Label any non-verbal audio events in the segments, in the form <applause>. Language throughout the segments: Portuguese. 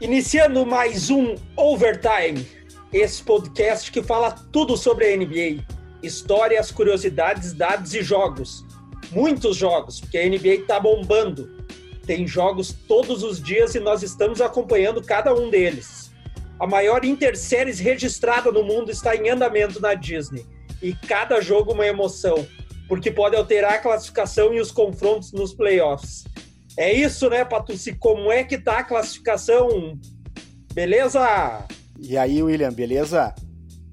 Iniciando mais um Overtime, esse podcast que fala tudo sobre a NBA: histórias, curiosidades, dados e jogos. Muitos jogos, porque a NBA tá bombando. Tem jogos todos os dias e nós estamos acompanhando cada um deles. A maior interséries registrada no mundo está em andamento na Disney. E cada jogo uma emoção, porque pode alterar a classificação e os confrontos nos playoffs. É isso, né, Patucci? Como é que tá a classificação? Beleza? E aí, William, beleza?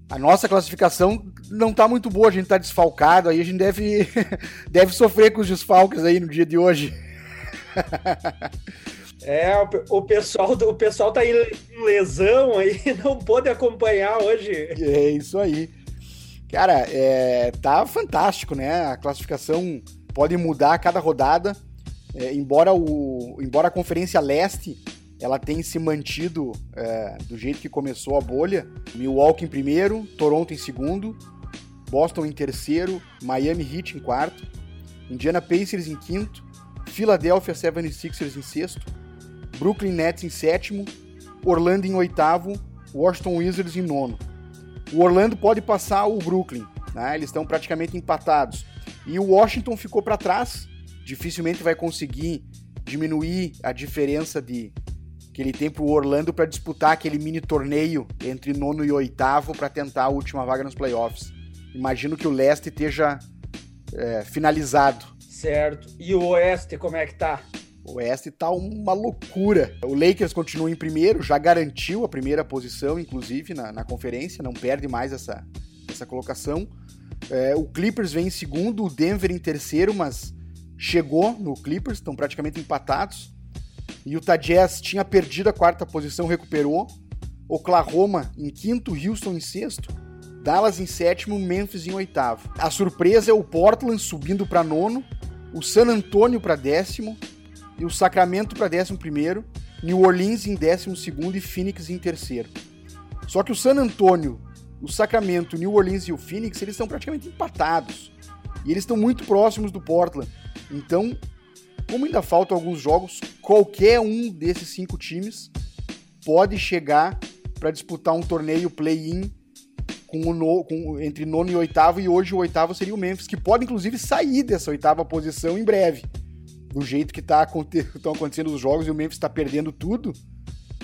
A nossa classificação não tá muito boa, a gente tá desfalcado, aí a gente deve, <laughs> deve sofrer com os desfalques aí no dia de hoje. <laughs> É, o, pessoal, o pessoal tá em lesão aí, <laughs> não pôde acompanhar hoje. É isso aí. Cara, é, tá fantástico, né? A classificação pode mudar a cada rodada. É, embora, o, embora a Conferência Leste ela tenha se mantido é, do jeito que começou a bolha, Milwaukee em primeiro, Toronto em segundo, Boston em terceiro, Miami Heat em quarto, Indiana Pacers em quinto, Philadelphia 76ers em sexto, Brooklyn Nets em sétimo, Orlando em oitavo, Washington Wizards em nono. O Orlando pode passar o Brooklyn, né? eles estão praticamente empatados. E o Washington ficou para trás, dificilmente vai conseguir diminuir a diferença de que ele tem para o Orlando para disputar aquele mini torneio entre nono e oitavo para tentar a última vaga nos playoffs. Imagino que o leste esteja é, finalizado. Certo. E o oeste, como é que tá? O oeste tá uma loucura. O Lakers continua em primeiro, já garantiu a primeira posição, inclusive, na, na conferência, não perde mais essa, essa colocação. É, o Clippers vem em segundo, o Denver em terceiro, mas chegou no Clippers, estão praticamente empatados. E o Jazz tinha perdido a quarta posição, recuperou. Oklahoma em quinto, Houston em sexto, Dallas em sétimo, Memphis em oitavo. A surpresa é o Portland subindo para nono, o San Antonio para décimo e o Sacramento para décimo primeiro, New Orleans em décimo segundo e Phoenix em terceiro. Só que o San Antonio, o Sacramento, New Orleans e o Phoenix eles estão praticamente empatados e eles estão muito próximos do Portland. Então, como ainda faltam alguns jogos, qualquer um desses cinco times pode chegar para disputar um torneio play-in com com, entre nono e oitavo, e hoje o oitavo seria o Memphis, que pode inclusive sair dessa oitava posição em breve. Do jeito que tá, estão <laughs> acontecendo os jogos e o Memphis está perdendo tudo,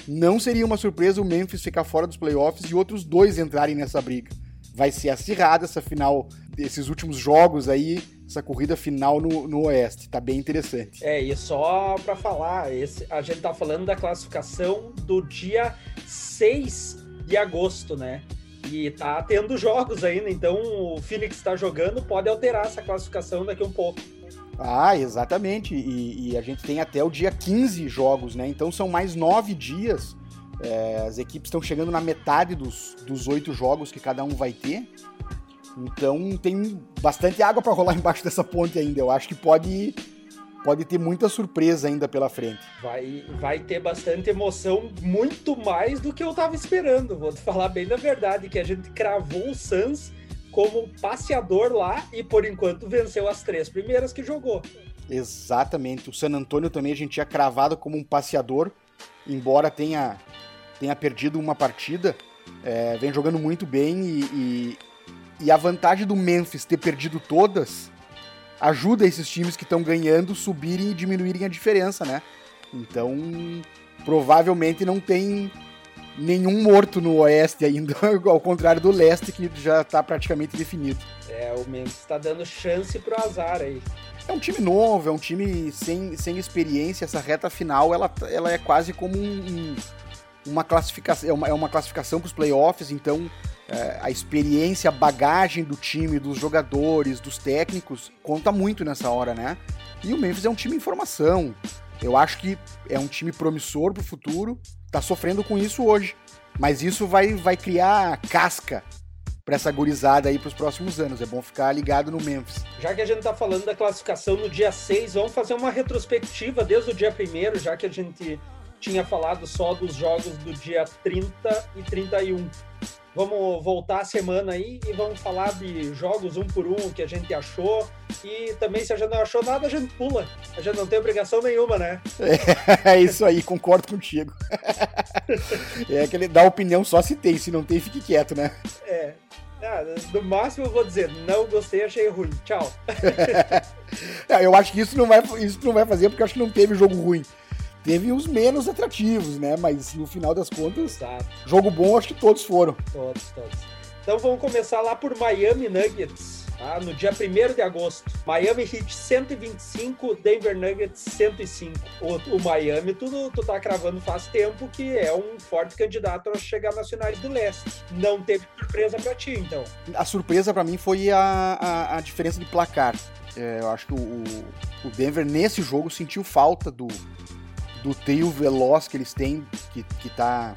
não seria uma surpresa o Memphis ficar fora dos playoffs e outros dois entrarem nessa briga. Vai ser acirrada essa final desses últimos jogos aí essa corrida final no, no Oeste. Tá bem interessante. É, e só para falar, esse, a gente tá falando da classificação do dia 6 de agosto, né? E tá tendo jogos ainda, então o Phoenix está jogando, pode alterar essa classificação daqui um pouco. Ah, exatamente. E, e, a gente tem até o dia 15 jogos, né? Então são mais nove dias. É, as equipes estão chegando na metade dos oito jogos que cada um vai ter. Então tem bastante água para rolar <laughs> embaixo dessa ponte ainda. Eu acho que pode pode ter muita surpresa ainda pela frente. Vai, vai ter bastante emoção, muito mais do que eu tava esperando. Vou te falar bem da verdade, que a gente cravou o Suns como passeador lá e por enquanto venceu as três primeiras que jogou. Exatamente. O San Antonio também a gente tinha cravado como um passeador, embora tenha, tenha perdido uma partida. É, vem jogando muito bem e, e e a vantagem do Memphis ter perdido todas ajuda esses times que estão ganhando subirem e diminuírem a diferença, né? Então, provavelmente não tem nenhum morto no Oeste ainda, <laughs> ao contrário do Leste, que já está praticamente definido. É, o Memphis está dando chance pro azar aí. É um time novo, é um time sem, sem experiência. Essa reta final, ela, ela é quase como um, uma classificação, é uma, é uma classificação para os playoffs, então a experiência, a bagagem do time, dos jogadores, dos técnicos, conta muito nessa hora, né? E o Memphis é um time em formação. Eu acho que é um time promissor para o futuro, tá sofrendo com isso hoje. Mas isso vai, vai criar casca para essa gurizada aí para os próximos anos. É bom ficar ligado no Memphis. Já que a gente tá falando da classificação no dia 6, vamos fazer uma retrospectiva desde o dia 1 já que a gente tinha falado só dos jogos do dia 30 e 31. Vamos voltar a semana aí e vamos falar de jogos um por um que a gente achou. E também, se a gente não achou nada, a gente pula. A gente não tem obrigação nenhuma, né? É, <laughs> é isso aí, concordo contigo. <laughs> é que ele dá opinião só se tem, se não tem, fique quieto, né? É. Ah, no máximo eu vou dizer, não gostei, achei ruim. Tchau. <laughs> É, eu acho que isso não, vai, isso não vai fazer porque eu acho que não teve jogo ruim. Teve os menos atrativos, né? Mas no final das contas, Exato. jogo bom acho que todos foram. Todos, todos. Então vamos começar lá por Miami Nuggets. Tá? No dia 1 de agosto, Miami Heat 125, Denver Nuggets 105. O, o Miami, tu, tu tá cravando faz tempo que é um forte candidato a chegar nas finais do leste. Não teve surpresa para ti, então? A surpresa para mim foi a, a, a, diferença de placar. É, eu acho que o, o Denver, nesse jogo, sentiu falta do, do trio veloz que eles têm, que, que tá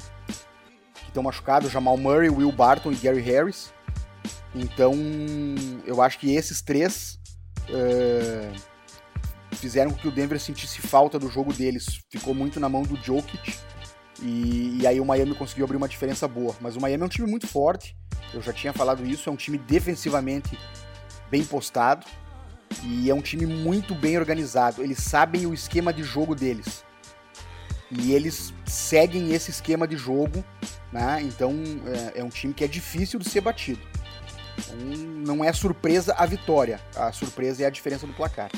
que estão machucados, Jamal Murray, Will Barton e Gary Harris. Então, eu acho que esses três uh, fizeram com que o Denver sentisse falta do jogo deles. Ficou muito na mão do Jokic. E, e, aí o Miami conseguiu abrir uma diferença boa. Mas o Miami é um time muito forte. Eu já tinha falado isso. É um time defensivamente bem postado. E é um time muito bem organizado. Eles sabem o esquema de jogo deles. E eles seguem esse esquema de jogo. Né? Então é, é um time que é difícil de ser batido. Então, não é surpresa a vitória, a surpresa é a diferença do placar.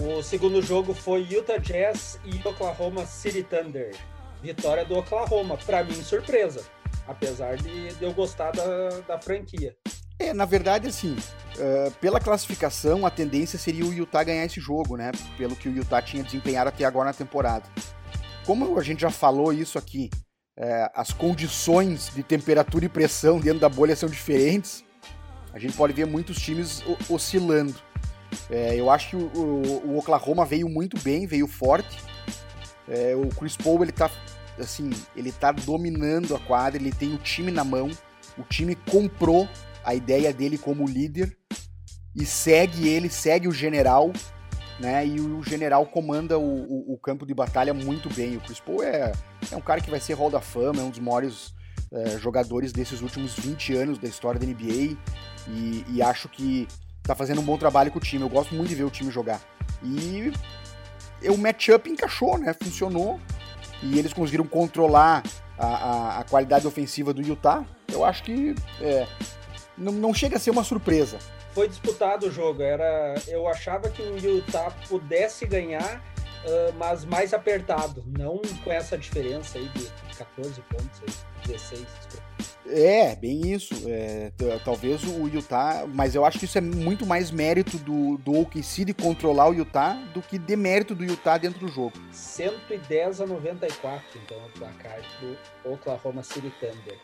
O segundo jogo foi Utah Jazz e Oklahoma City Thunder. Vitória do Oklahoma, para mim surpresa, apesar de, eu gostar da, da franquia. É, na verdade, assim, uh, pela classificação, a tendência seria o Utah ganhar esse jogo, né? Pelo que o Utah tinha desempenhado até agora na temporada. Como a gente já falou isso aqui, uh, as condições de temperatura e pressão dentro da bolha são diferentes a gente pode ver muitos times oscilando. É, eu acho que o, o, o, Oklahoma veio muito bem, veio forte. É, o Chris Paul ele tá assim, ele tá dominando a quadra, ele tem o time na mão, o time comprou a ideia dele como líder e segue ele, segue o general, né? E o, general comanda o, o, campo de batalha muito bem. O Chris Paul é, é um cara que vai ser Hall da Fama, é um dos maiores é, jogadores desses últimos 20 anos da história da NBA. E, e acho que tá fazendo um bom trabalho com o time. Eu gosto muito de ver o time jogar. E o matchup encaixou, né? Funcionou. E eles conseguiram controlar a, a, a qualidade ofensiva do Utah. Eu acho que é, não, não chega a ser uma surpresa. Foi disputado o jogo. Era, eu achava que o Utah pudesse ganhar, uh, mas mais apertado. Não com essa diferença aí de 14 pontos, aí, 16, desculpa. É, bem isso. É, talvez o Utah, mas eu acho que isso é muito mais mérito do, do OKC de controlar o Utah do que demérito do Utah dentro do jogo. 110 a 94, então, o placar do Oklahoma City Thunder.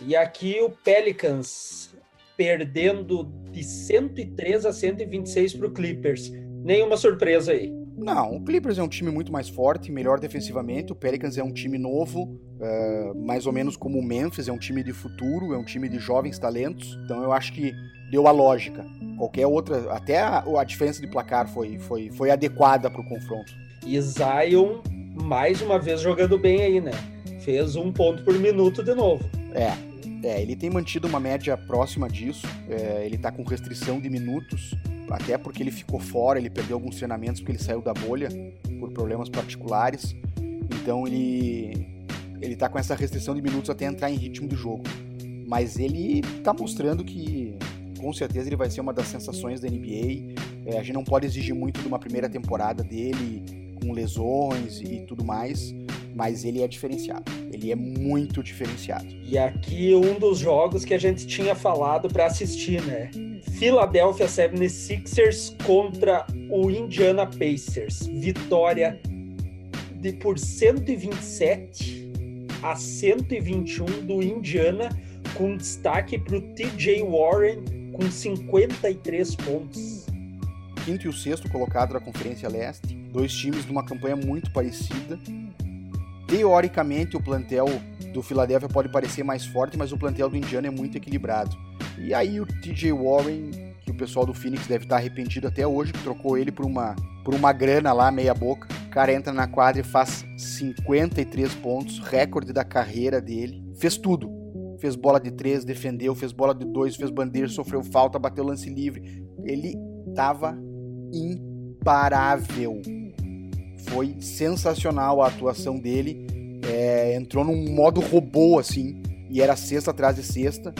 E aqui o Pelicans perdendo de 103 a 126 para o Clippers. Nenhuma surpresa aí. Não, o Clippers é um time muito mais forte, melhor defensivamente. O Pelicans é um time novo, uh, mais ou menos como o Memphis, é um time de futuro, é um time de jovens talentos. Então eu acho que deu a lógica. Qualquer outra, até a, a diferença de placar foi, foi, foi adequada para o confronto. E Zion, mais uma vez jogando bem aí, né? Fez um ponto por minuto de novo. É, é, ele tem mantido uma média próxima disso. É, ele está com restrição de minutos até porque ele ficou fora, ele perdeu alguns treinamentos porque ele saiu da bolha por problemas particulares. Então ele ele tá com essa restrição de minutos até entrar em ritmo do jogo. Mas ele tá mostrando que com certeza ele vai ser uma das sensações da NBA. É, a gente não pode exigir muito de uma primeira temporada dele com lesões e tudo mais, mas ele é diferenciado. Ele é muito diferenciado. E aqui um dos jogos que a gente tinha falado para assistir, né? Philadelphia 76ers contra o Indiana Pacers. Vitória de por 127 a 121 do Indiana, com destaque para o TJ Warren com 53 pontos. Quinto e o sexto colocado da Conferência Leste, dois times de uma campanha muito parecida. Teoricamente, o plantel do Philadelphia pode parecer mais forte, mas o plantel do Indiana é muito equilibrado. E aí o TJ Warren, que o pessoal do Phoenix deve estar arrependido até hoje, que trocou ele por uma, por uma grana lá, meia boca. O cara entra na quadra e faz 53 pontos, recorde da carreira dele. Fez tudo. fez bola de três, defendeu, fez bola de dois, fez bandeira, sofreu falta, bateu lance livre. Ele tava imparável. Foi sensacional a atuação dele. É, entrou num modo robô, assim, e era sexta atrás de sexta.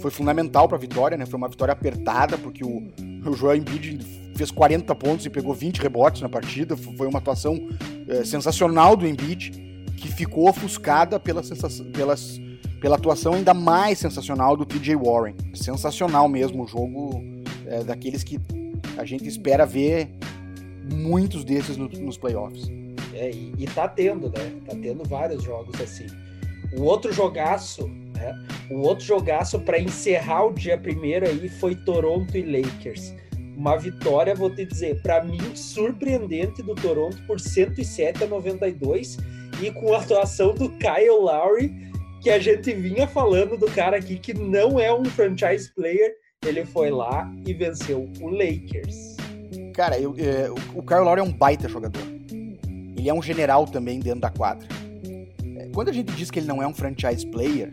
Foi fundamental para a vitória, né? Foi uma vitória apertada, porque o, o Joel Embiid fez 40 pontos e pegou 20 rebotes na partida. Foi uma atuação é, sensacional do Embiid, que ficou ofuscada pela, pelas, pela atuação ainda mais sensacional do TJ Warren. Sensacional mesmo o jogo é, daqueles que a gente espera ver muitos desses no, nos playoffs. É, e, e tá tendo, né? Tá tendo vários jogos assim. O outro jogaço, né? O outro jogaço para encerrar o dia primeiro aí foi Toronto e Lakers. Uma vitória, vou te dizer, para mim surpreendente do Toronto por 107 a 92 e com a atuação do Kyle Lowry, que a gente vinha falando do cara aqui que não é um franchise player, ele foi lá e venceu o Lakers. Cara, eu, é, o Kyle Lowry é um baita jogador. Ele é um general também dentro da quadra. É, quando a gente diz que ele não é um franchise player,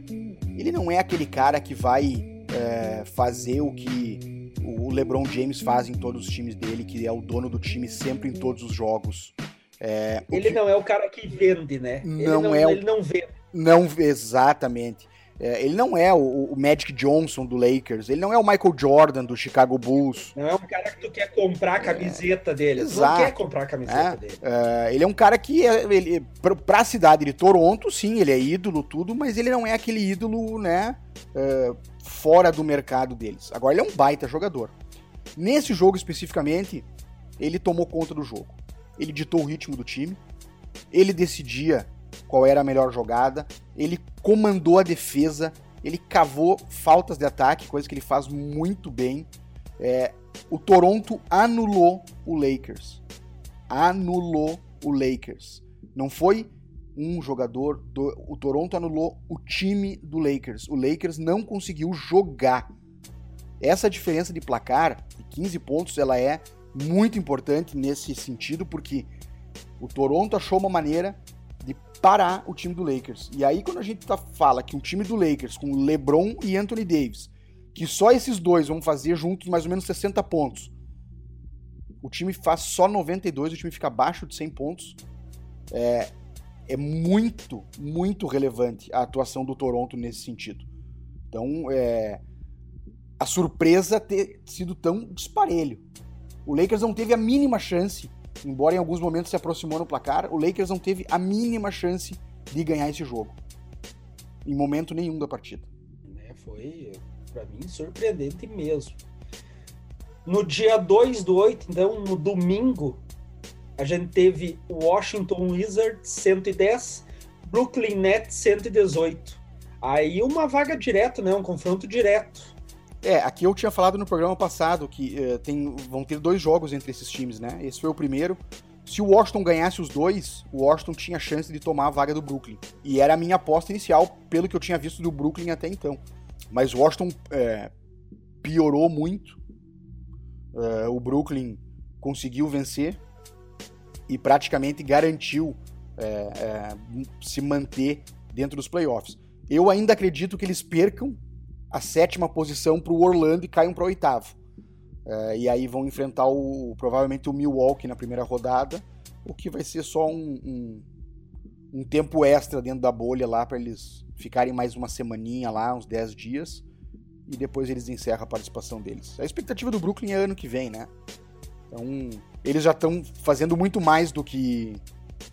ele não é aquele cara que vai é, fazer o que o LeBron James faz em todos os times dele, que é o dono do time sempre em todos os jogos. É, ele que... não é o cara que vende, né? Não, ele não é. O... Ele não vende. Não, exatamente. É, ele não é o, o, Magic Johnson do Lakers, ele não é o Michael Jordan do Chicago Bulls. Não é um cara que tu quer comprar a camiseta é, dele. Tu não quer comprar a camiseta é, dele. É, ele é um cara que, é, ele, pra, cidade de Toronto, sim, ele é ídolo, tudo, mas ele não é aquele ídolo, né, é, fora do mercado deles. Agora, ele é um baita jogador. Nesse jogo especificamente, ele tomou conta do jogo. Ele ditou o ritmo do time, ele decidia qual era a melhor jogada, ele comandou a defesa, ele cavou faltas de ataque, coisa que ele faz muito bem. É, o Toronto anulou o Lakers. Anulou o Lakers. Não foi um jogador, do, o Toronto anulou o time do Lakers. O Lakers não conseguiu jogar. Essa diferença de placar, de 15 pontos, ela é muito importante nesse sentido, porque o Toronto achou uma maneira parar o time do Lakers. E aí, quando a gente tá, fala que um time do Lakers com LeBron e Anthony Davis, que só esses dois vão fazer juntos mais ou menos 60 pontos, o time faz só 92, o time fica abaixo de 100 pontos. É, é muito, muito relevante a atuação do Toronto nesse sentido. Então, é, a surpresa ter sido tão disparelho. O Lakers não teve a mínima chance embora em alguns momentos se aproximou no placar, o Lakers não teve a mínima chance de ganhar esse jogo. Em momento nenhum da partida. É, foi, para mim, surpreendente mesmo. No dia 2 do 8, então, no domingo, a gente teve Washington Wizards 110, Brooklyn Nets 118. Aí uma vaga direta, né? Um confronto direto. É, aqui eu tinha falado no programa passado que uh, tem, vão ter dois jogos entre esses times, né? Esse foi o primeiro. Se o Washington ganhasse os dois, o Washington tinha chance de tomar a vaga do Brooklyn. E era a minha aposta inicial, pelo que eu tinha visto do Brooklyn até então. Mas o Washington é, piorou muito. Uh, o Brooklyn conseguiu vencer e praticamente garantiu é, é, se manter dentro dos playoffs. Eu ainda acredito que eles percam a sétima posição para o Orlando e caiam para o oitavo. É, e aí vão enfrentar o, provavelmente o Milwaukee na primeira rodada, o que vai ser só um, um, um tempo extra dentro da bolha lá para eles ficarem mais uma semaninha lá, uns 10 dias, e depois eles encerram a participação deles. A expectativa do Brooklyn é ano que vem, né? Então, eles já estão fazendo muito mais do que,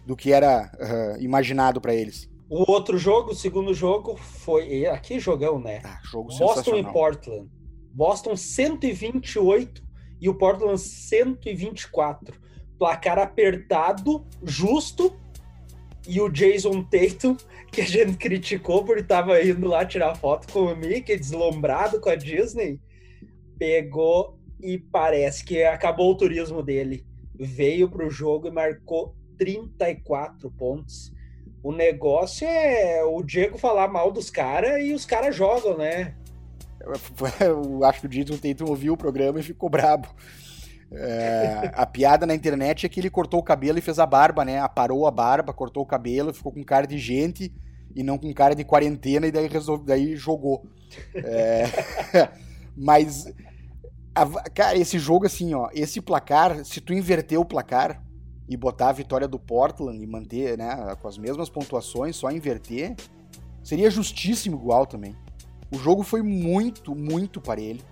do que era uh, imaginado para eles. O outro jogo, o segundo jogo, foi. Aqui jogão, né? Ah, jogo Boston e Portland. Boston 128 e o Portland 124. Placar apertado, justo. E o Jason Tatum, <laughs> que a gente criticou por estava indo lá tirar foto com o Mickey, deslumbrado com a Disney, pegou e parece que acabou o turismo dele. Veio para o jogo e marcou 34 pontos o negócio é o Diego falar mal dos caras e os caras jogam, né? <laughs> Eu acho que o Jason Tatum ouviu o programa e ficou brabo. É, a piada na internet é que ele cortou o cabelo e fez a barba, né? Aparou a barba, cortou o cabelo, ficou com cara de gente e não com cara de quarentena e daí, resolve, daí jogou. É, <laughs> mas, a, cara, esse jogo assim, ó, esse placar, se tu inverter o placar e botar a vitória do Portland e manter, né, com as mesmas pontuações, só inverter, seria justíssimo igual também. O jogo foi muito, muito parelho.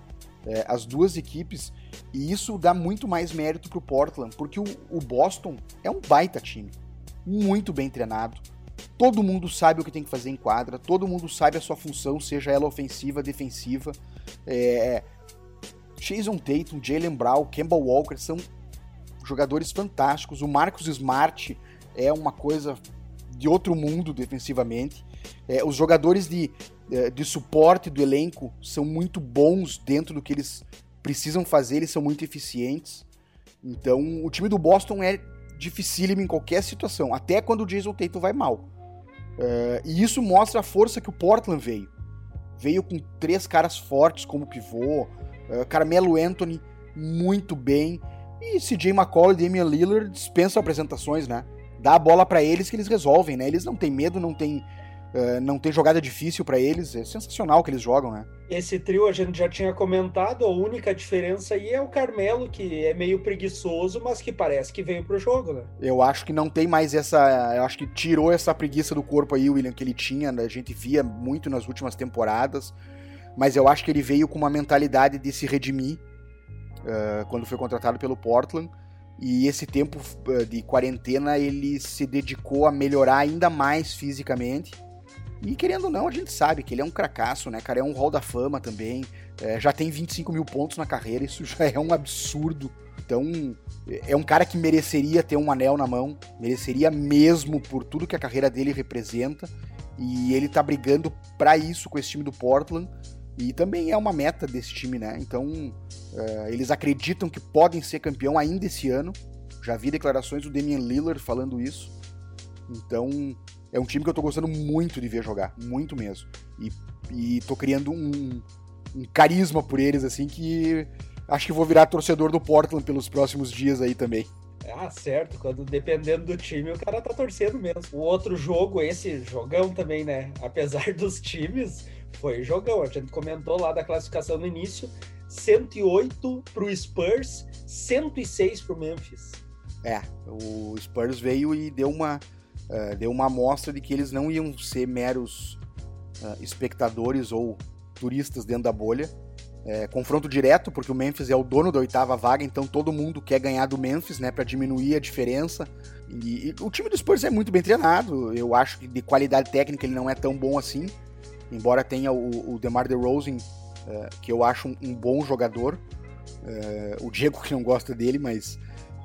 É, as duas equipes, e isso dá muito mais mérito pro Portland, porque o, o Boston é um baita time, muito bem treinado. Todo mundo sabe o que tem que fazer em quadra, todo mundo sabe a sua função, seja ela ofensiva, defensiva. É, Jason Tatum, Jalen Brown, Campbell Walker são jogadores fantásticos. O Marcus Smart é uma coisa de outro mundo defensivamente. É, os jogadores de, é, de suporte do elenco são muito bons dentro do que eles precisam fazer, eles são muito eficientes. Então, o time do Boston é dificílimo em qualquer situação, até quando o Jason Tatum vai mal. É, e isso mostra a força que o Portland veio. Veio com três caras fortes como pivô, é, Carmelo Anthony muito bem, e CJ McCollum e Damian Lillard dispensam apresentações, né? Dá a bola para eles que eles resolvem, né? Eles não têm medo, não tem Uh, não tem jogada difícil para eles, é sensacional que eles jogam, né? Esse trio a gente já tinha comentado, a única diferença aí é o Carmelo, que é meio preguiçoso, mas que parece que veio pro jogo, né? Eu acho que não tem mais essa. Eu acho que tirou essa preguiça do corpo aí, William, que ele tinha, né? a gente via muito nas últimas temporadas, mas eu acho que ele veio com uma mentalidade de se redimir uh, quando foi contratado pelo Portland. E esse tempo de quarentena ele se dedicou a melhorar ainda mais fisicamente e querendo ou não, a gente sabe que ele é um cracaço, né, cara? É um hall da fama também. É, já tem 25 mil pontos na carreira, isso <laughs> já é um absurdo. Então, é um cara que mereceria ter um anel na mão, mereceria mesmo por tudo que a carreira dele representa. E ele tá brigando para isso com esse time do Portland. E também é uma meta desse time, né? Então, é, eles acreditam que podem ser campeão ainda esse ano. Já vi declarações do Damian Lillard falando isso. Então, é um time que eu tô gostando muito de ver jogar, muito mesmo. E, e tô criando um, um carisma por eles, assim, que acho que vou virar torcedor do Portland pelos próximos dias aí também. Ah, certo. Quando dependendo do time, o cara tá torcendo mesmo. O outro jogo, esse jogão também, né? Apesar <laughs> dos times, foi jogão. A gente comentou lá da classificação no início. 108 pro Spurs, 106 pro Memphis. É, o Spurs veio e deu uma uh, deu uma amostra de que eles não iam ser meros uh, espectadores ou turistas dentro da bolha. É, confronto direto, porque o Memphis é o dono da oitava vaga, então todo mundo quer ganhar do Memphis, né, para diminuir a diferença. E, e, o time do Spurs é muito bem treinado. Eu acho que de qualidade técnica ele não é tão bom assim, embora tenha o, o DeMar DeRozan, uh, que eu acho um, um bom jogador. Uh, o Diego que não gosta dele, mas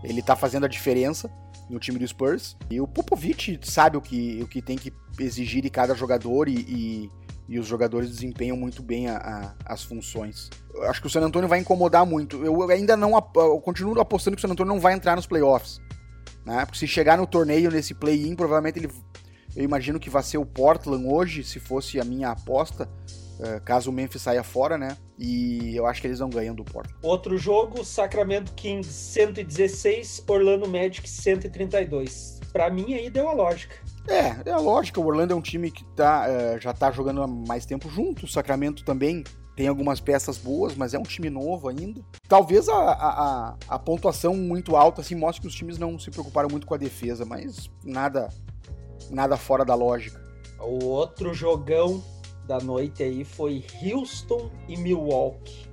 ele tá fazendo a diferença no time do Spurs. E o Popovich sabe o que, o que tem que exigir de cada jogador e, e, e os jogadores desempenham muito bem a, a, as funções. Eu acho que o San Antonio vai incomodar muito. Eu ainda não eu continuo apostando que o San Antonio não vai entrar nos playoffs. Né? Porque se chegar no torneio nesse play-in, provavelmente ele. Eu imagino que vai ser o Portland hoje, se fosse a minha aposta. Eh, caso o Memphis saia fora, né? E eu acho que eles não ganham do Portland. Outro jogo, Sacramento Kings 116, Orlando Magic 132. Para mim aí deu a lógica. É, é a lógica. O Orlando é um time que tá, é, já tá jogando há mais tempo junto. O Sacramento também tem algumas peças boas, mas é um time novo ainda. Talvez a, a, a, pontuação muito alta assim mostre que os times não se preocuparam muito com a defesa, mas nada, nada fora da lógica. O outro jogão da noite aí foi Houston e Milwaukee.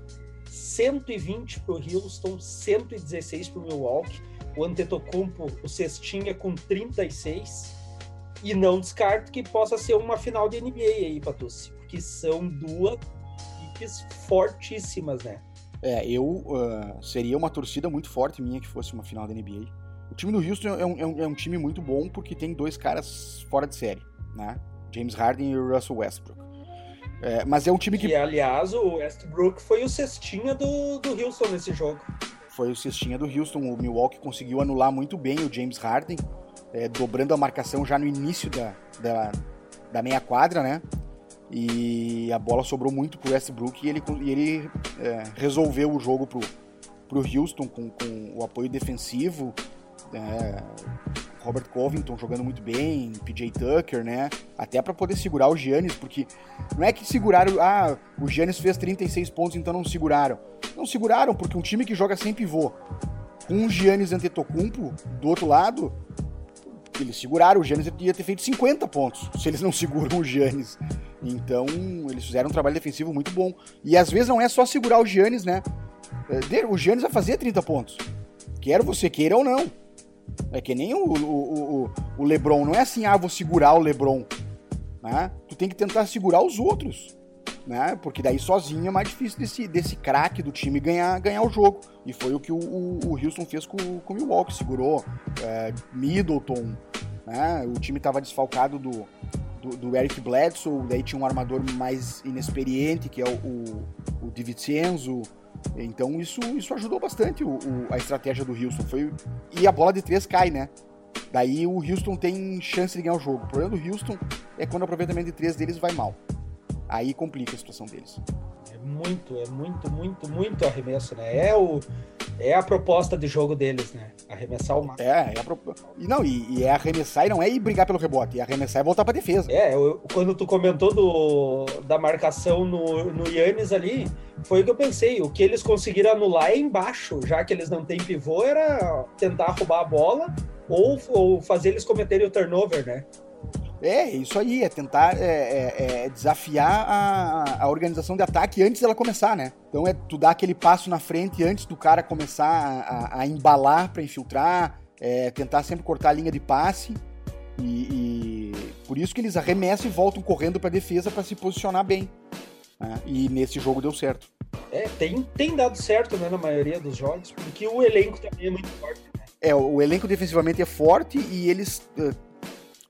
120 para o Houston, 116 para o Milwaukee. O Antetokounmpo, o cestinha com 36. E não descarto que possa ser uma final de NBA aí, Patucci, porque são duas equipes fortíssimas, né? É, eu uh, seria uma torcida muito forte minha que fosse uma final da NBA. O time do Houston é um, é um, é um time muito bom porque tem dois caras fora de série, né? James Harden e Russell Westbrook. É, mas é um time que. E, aliás, o Westbrook foi o cestinha do, do Houston nesse jogo. Foi o cestinha do Houston. O Milwaukee conseguiu anular muito bem o James Harden, é, dobrando a marcação já no início da, da, da, meia quadra, né? E a bola sobrou muito pro Westbrook e ele, e ele é, resolveu o jogo pro, pro Houston com, com o apoio defensivo, é, Robert Covington jogando muito bem, PJ Tucker, né? Até para poder segurar o Giannis, porque não é que seguraram, ah, o Giannis fez 36 pontos, então não seguraram. Não seguraram, porque um time que joga sem pivô, com o Giannis Antetokounmpo do outro lado, eles seguraram, o Giannis ia ter feito 50 pontos, se eles não seguram o Giannis. Então, eles fizeram um trabalho defensivo muito bom. E às vezes não é só segurar o Giannis, né? É, o Giannis vai fazer 30 pontos. Quer você queira ou não. É que nem o, o, o, o LeBron. Não é assim, ah, vou segurar o LeBron. Né? Tu tem que tentar segurar os outros. Né? Porque daí sozinho é mais difícil desse, desse craque do time ganhar, ganhar o jogo. E foi o que o, o, o Houston fez com, com o Milwaukee. Segurou é, Middleton. Né? O time estava desfalcado do, do, do, Eric Bledsoe. Daí tinha um armador mais inexperiente, que é o, o, o DiVincenzo. Então isso, isso ajudou bastante o, o, a estratégia do Houston. Foi, e a bola de três cai, né? Daí o Houston tem chance de ganhar o jogo. O problema do Houston é quando o aproveitamento de três deles vai mal. Aí complica a situação deles. É muito, é muito, muito, muito arremesso, né? É o, é a proposta de jogo deles, né? Arremessar o máximo. É, é a pro... e não, e, e, é arremessar e não é ir brigar pelo rebote, é arremessar e voltar pra defesa. É, eu, quando tu comentou do, da marcação no, no Yannis ali, foi o que eu pensei. O que eles conseguiram anular é embaixo, já que eles não têm pivô, era tentar roubar a bola ou, ou fazer eles cometerem o turnover, né? É, isso aí, é tentar é, é, é desafiar a, a, organização de ataque antes dela começar, né? Então é tu dar aquele passo na frente antes do cara começar a, a, a embalar para infiltrar, é, tentar sempre cortar a linha de passe. E, e, por isso que eles arremessam e voltam correndo para defesa para se posicionar bem. Né? E nesse jogo deu certo. É, tem, tem dado certo né, na maioria dos jogos, porque o elenco também é muito forte. Né? É, o elenco defensivamente é forte e eles uh,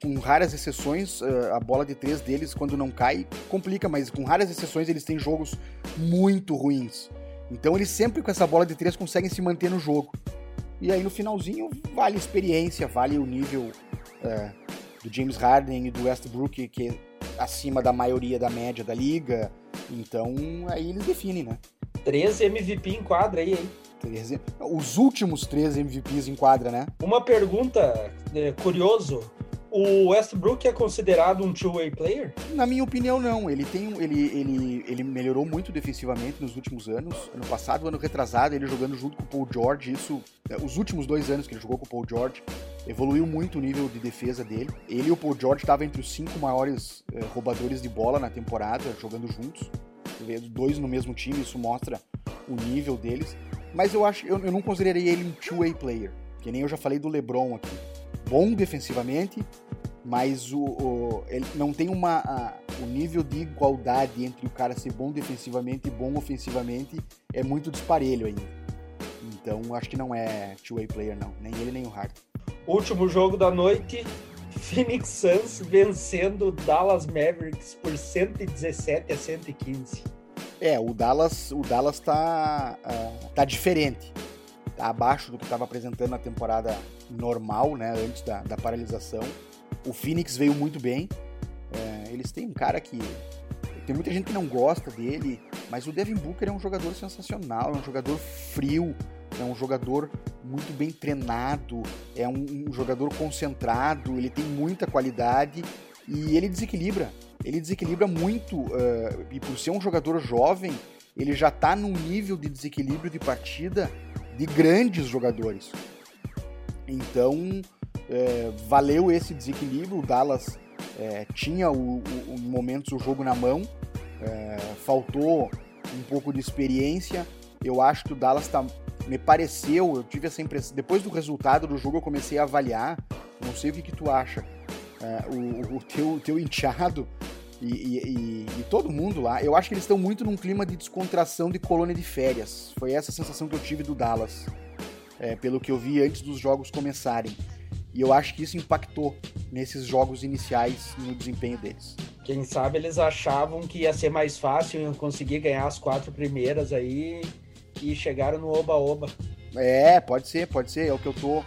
com raras exceções, eh, a bola de três deles, quando não cai, complica, mas com raras exceções, eles têm jogos muito ruins. Então eles sempre com essa bola de três conseguem se manter no jogo. E aí no finalzinho vale a experiência, vale o nível é, do James Harden e do Westbrook, que é acima da maioria da média da liga. Então aí eles definem, né? 13 MVP em quadra aí, hein? Os últimos três MVPs em quadra, né? Uma pergunta é, curioso o Westbrook é considerado um two-way player? Na minha opinião, não. Ele tem, ele, ele, ele melhorou muito defensivamente nos últimos anos. Ano passado, ano retrasado, ele jogando junto com o Paul George. Isso, é, os últimos dois anos que ele jogou com o Paul George, evoluiu muito o nível de defesa dele. Ele e o Paul George estavam entre os cinco maiores é, roubadores de bola na temporada, jogando juntos. Dois no mesmo time, isso mostra o nível deles. Mas eu acho, eu, eu não consideraria ele um two-way player. Que nem eu já falei do LeBron aqui bom defensivamente, mas o, o ele não tem uma, a, o nível de igualdade entre o cara ser bom defensivamente e bom ofensivamente é muito disparelho ainda. Então acho que não é two-way player não, nem ele nem o Harden. Último jogo da noite, Phoenix Suns vencendo o Dallas Mavericks por 117 a 115. É, o Dallas, o Dallas tá, uh, tá diferente. Abaixo do que estava apresentando na temporada normal, né, antes da, da paralisação. O Phoenix veio muito bem. É, eles têm um cara que. Tem muita gente que não gosta dele, mas o Devin Booker é um jogador sensacional, é um jogador frio, é um jogador muito bem treinado, é um, um jogador concentrado, ele tem muita qualidade e ele desequilibra. Ele desequilibra muito, uh, e por ser um jogador jovem, ele já está num nível de desequilíbrio de partida de grandes jogadores. Então, é, valeu esse desequilíbrio. O Dallas é, tinha o, o, momentos o jogo na mão, é, faltou um pouco de experiência. Eu acho que o Dallas está. Me pareceu, eu tive essa impressão. Depois do resultado do jogo, eu comecei a avaliar. Não sei o que, que tu acha. É, o, o teu, teu enteado e, e, e, todo mundo lá, eu acho que eles estão muito num clima de descontração de colônia de férias. Foi essa sensação que eu tive do Dallas é, pelo que eu vi antes dos jogos começarem. E eu acho que isso impactou nesses jogos iniciais no desempenho deles. Quem sabe eles achavam que ia ser mais fácil conseguir ganhar as quatro primeiras aí e chegaram no oba-oba. É, pode ser, pode ser. É o que eu tô. Uh,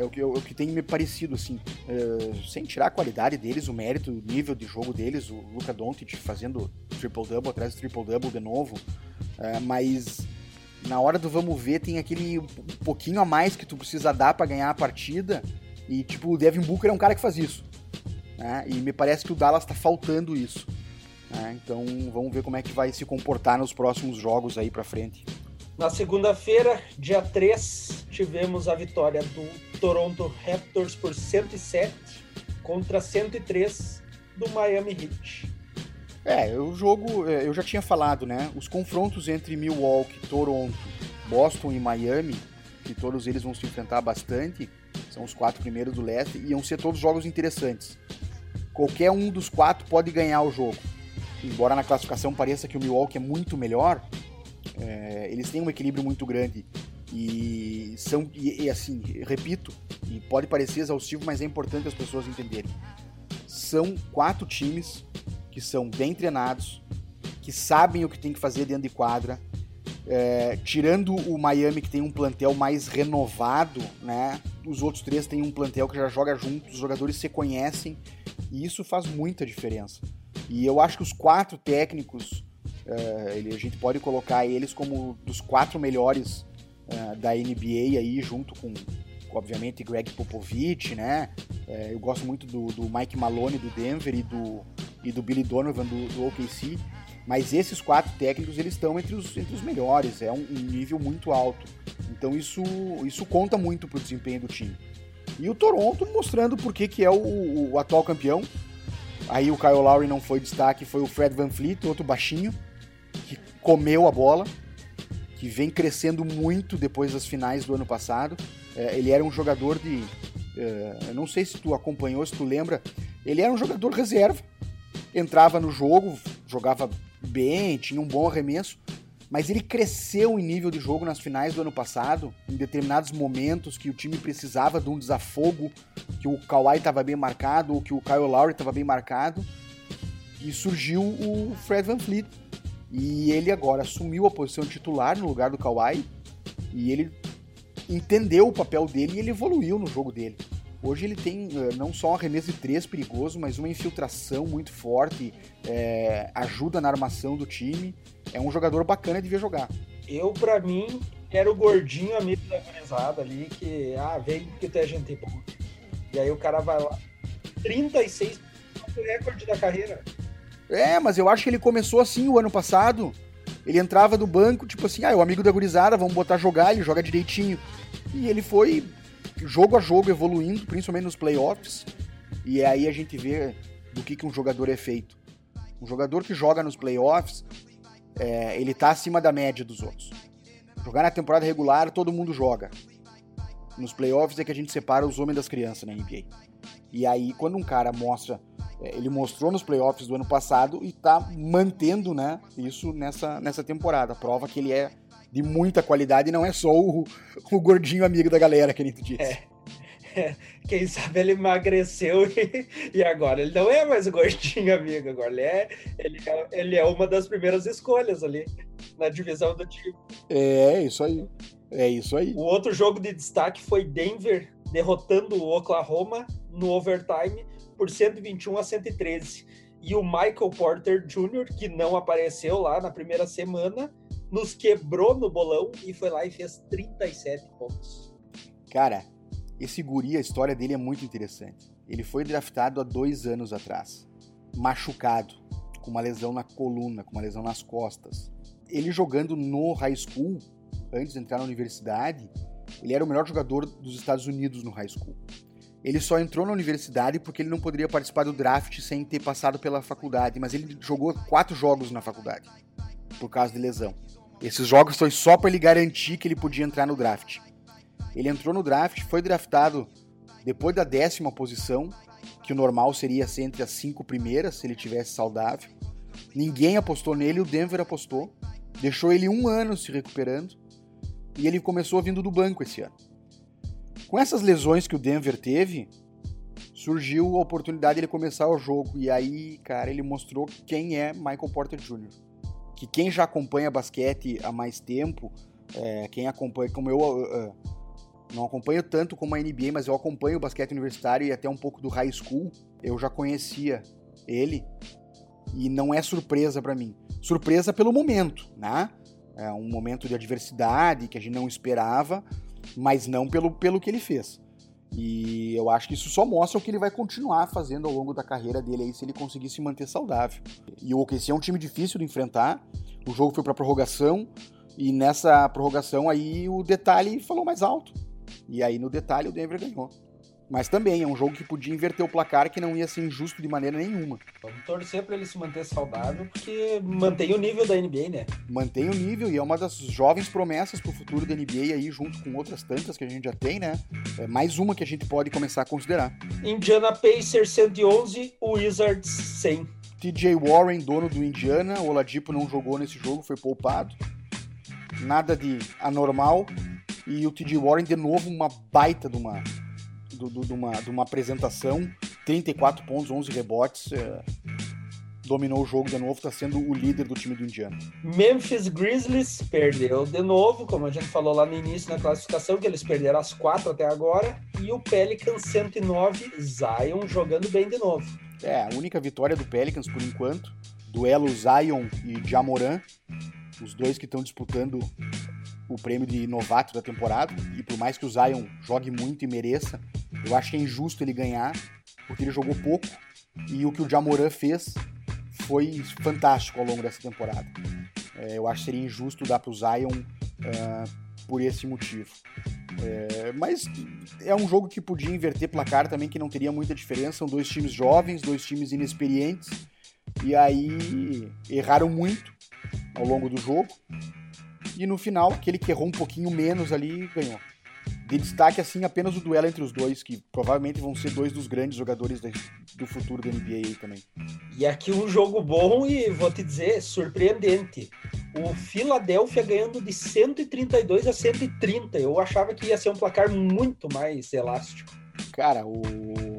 é, o que, é o que tem me parecido, assim. Uh, sem tirar a qualidade deles, o mérito, o nível de jogo deles, o Luca Doncic fazendo triple-double atrás do triple-double de novo. Uh, mas na hora do vamos ver tem aquele pouquinho a mais que tu precisa dar para ganhar a partida E, tipo, o Devin Booker é um cara que faz isso. Né? E me parece que o Dallas está faltando isso. Né? Então, vamos ver como é que vai se comportar nos próximos jogos aí para frente. Na segunda-feira, dia 3, tivemos a vitória do Toronto Raptors por 107 contra 103 do Miami Heat. É, o jogo, é, eu já tinha falado, né? Os confrontos entre Milwaukee, Toronto, Boston e Miami, que todos eles vão se enfrentar bastante, são os quatro primeiros do leste, e iam ser todos jogos interessantes. Qualquer um dos quatro pode ganhar o jogo. Embora na classificação pareça que o Milwaukee é muito melhor, é, eles têm um equilíbrio muito grande. E são, e, e assim, repito, e pode parecer exaustivo, mas é importante as pessoas entenderem. São quatro times que são bem treinados, que sabem o que tem que fazer dentro de quadra. É, tirando o Miami, que tem um plantel mais renovado, né? Os outros três têm um plantel que já joga junto, os jogadores se conhecem, e isso faz muita diferença. E eu acho que os quatro técnicos, é, a gente pode colocar eles como dos quatro melhores é, da NBA aí, junto com, obviamente, Greg Popovich, né? É, eu gosto muito do, do Mike Malone do Denver e do e do Billy Donovan do, do OKC, mas esses quatro técnicos eles estão entre os, entre os melhores, é um, um nível muito alto. Então isso, isso conta muito para o desempenho do time. E o Toronto mostrando por que, que é o, o, atual campeão. Aí o Kyle Lowry não foi destaque, foi o Fred Van Fleet, outro baixinho, que comeu a bola, que vem crescendo muito depois das finais do ano passado. É, ele era um jogador de. É, eu não sei se tu acompanhou, se tu lembra. Ele era um jogador reserva entrava no jogo, jogava bem, tinha um bom arremesso, mas ele cresceu em nível de jogo nas finais do ano passado, em determinados momentos que o time precisava de um desafogo, que o Kawhi estava bem marcado, ou que o Kyle Lowry estava bem marcado, e surgiu o Fred Van Fleet. E ele agora assumiu a posição titular no lugar do Kawhi, e ele entendeu o papel dele e ele evoluiu no jogo dele. Hoje ele tem uh, não só um arremesso de três perigoso, mas uma infiltração muito forte, é, ajuda na armação do time. É um jogador bacana de ver jogar. Eu, para mim, era o gordinho amigo da gurizada ali, que, ah, vem que tu é gente boa. E aí o cara vai lá, 36 recorde da carreira. É, mas eu acho que ele começou assim o ano passado. Ele entrava do banco, tipo assim, ah, é o amigo da gurizada, vamos botar jogar, ele joga direitinho. E ele foi jogo a jogo evoluindo, principalmente nos playoffs. E é aí a gente vê do que, que um jogador é feito. Um jogador que joga nos playoffs, é, ele tá acima da média dos outros. Jogar na temporada regular, todo mundo joga. Nos playoffs é que a gente separa os homens das crianças na NBA. E aí, quando um cara mostra, ele mostrou nos playoffs do ano passado e tá mantendo né, isso nessa, nessa temporada. Prova que ele é de muita qualidade e não é só o, o gordinho amigo da galera, que tu disse. É. É, quem sabe ele emagreceu e, e, agora ele não é mais o gordinho amigo, agora ele é, ele é, ele é uma das primeiras escolhas ali na divisão do time. É, isso aí. É isso aí. O outro jogo de destaque foi Denver derrotando o Oklahoma no overtime por 121 a 113. E o Michael Porter Jr., que não apareceu lá na primeira semana, nos quebrou no bolão e foi lá e fez 37 pontos. Cara, esse guri, a história dele é muito interessante. Ele foi draftado há dois anos atrás, machucado, com uma lesão na coluna, com uma lesão nas costas. Ele jogando no high school, antes de entrar na universidade, ele era o melhor jogador dos Estados Unidos no high school. Ele só entrou na universidade porque ele não poderia participar do draft sem ter passado pela faculdade, mas ele jogou quatro jogos na faculdade por causa de lesão. Esses jogos foi só para ele garantir que ele podia entrar no draft. Ele entrou no draft, foi draftado depois da décima posição, que o normal seria ser entre as cinco primeiras, se ele tivesse saudável. Ninguém apostou nele, o Denver apostou. Deixou ele um ano se recuperando. E ele começou vindo do banco esse ano. Com essas lesões que o Denver teve, surgiu a oportunidade de ele começar o jogo. E aí, cara, ele mostrou quem é Michael Porter Jr que quem já acompanha basquete há mais tempo, é, quem acompanha, como eu uh, não acompanho tanto como a NBA, mas eu acompanho o basquete universitário e até um pouco do high school, eu já conhecia ele e não é surpresa para mim. Surpresa pelo momento, né? É um momento de adversidade que a gente não esperava, mas não pelo, pelo que ele fez. E eu acho que isso só mostra o que ele vai continuar fazendo ao longo da carreira dele aí, se ele conseguir se manter saudável. E o OKC é um time difícil de enfrentar. O jogo foi para prorrogação e nessa prorrogação aí o detalhe falou mais alto. E aí no detalhe o Denver ganhou. Mas também é um jogo que podia inverter o placar, que não ia ser injusto de maneira nenhuma. Vamos torcer para ele se manter saudável, porque mantém o nível da NBA, né? Mantém o nível e é uma das jovens promessas para o futuro da NBA aí, junto com outras tantas que a gente já tem, né? É mais uma que a gente pode começar a considerar. Indiana Pacers 111, Wizards 100. TJ Warren, dono do Indiana, o Oladipo não jogou nesse jogo, foi poupado. Nada de anormal. E o TJ Warren, de novo, uma baita de uma do, do, de, uma, de uma apresentação, 34 pontos, 11 rebotes, é, dominou o jogo de novo, está sendo o líder do time do Indiana. Memphis Grizzlies perdeu de novo, como a gente falou lá no início na classificação, que eles perderam as quatro até agora, e o Pelicans 109, Zion jogando bem de novo. É, a única vitória do Pelicans por enquanto, duelo Zion e Jamoran, os dois que estão disputando o prêmio de novato da temporada, e por mais que o Zion jogue muito e mereça, eu acho que é injusto ele ganhar, porque ele jogou pouco e o que o Jamoran fez foi fantástico ao longo dessa temporada. É, eu acho que seria injusto dar para o Zion uh, por esse motivo. É, mas é um jogo que podia inverter placar também, que não teria muita diferença. São dois times jovens, dois times inexperientes, e aí erraram muito ao longo do jogo. E no final, aquele que errou um pouquinho menos ali ganhou de destaque assim apenas o duelo entre os dois, que provavelmente vão ser dois dos grandes jogadores do futuro da NBA aí também. E aqui um jogo bom e vou te dizer, surpreendente. O Philadelphia ganhando de 132 a 130. Eu achava que ia ser um placar muito mais elástico. Cara, o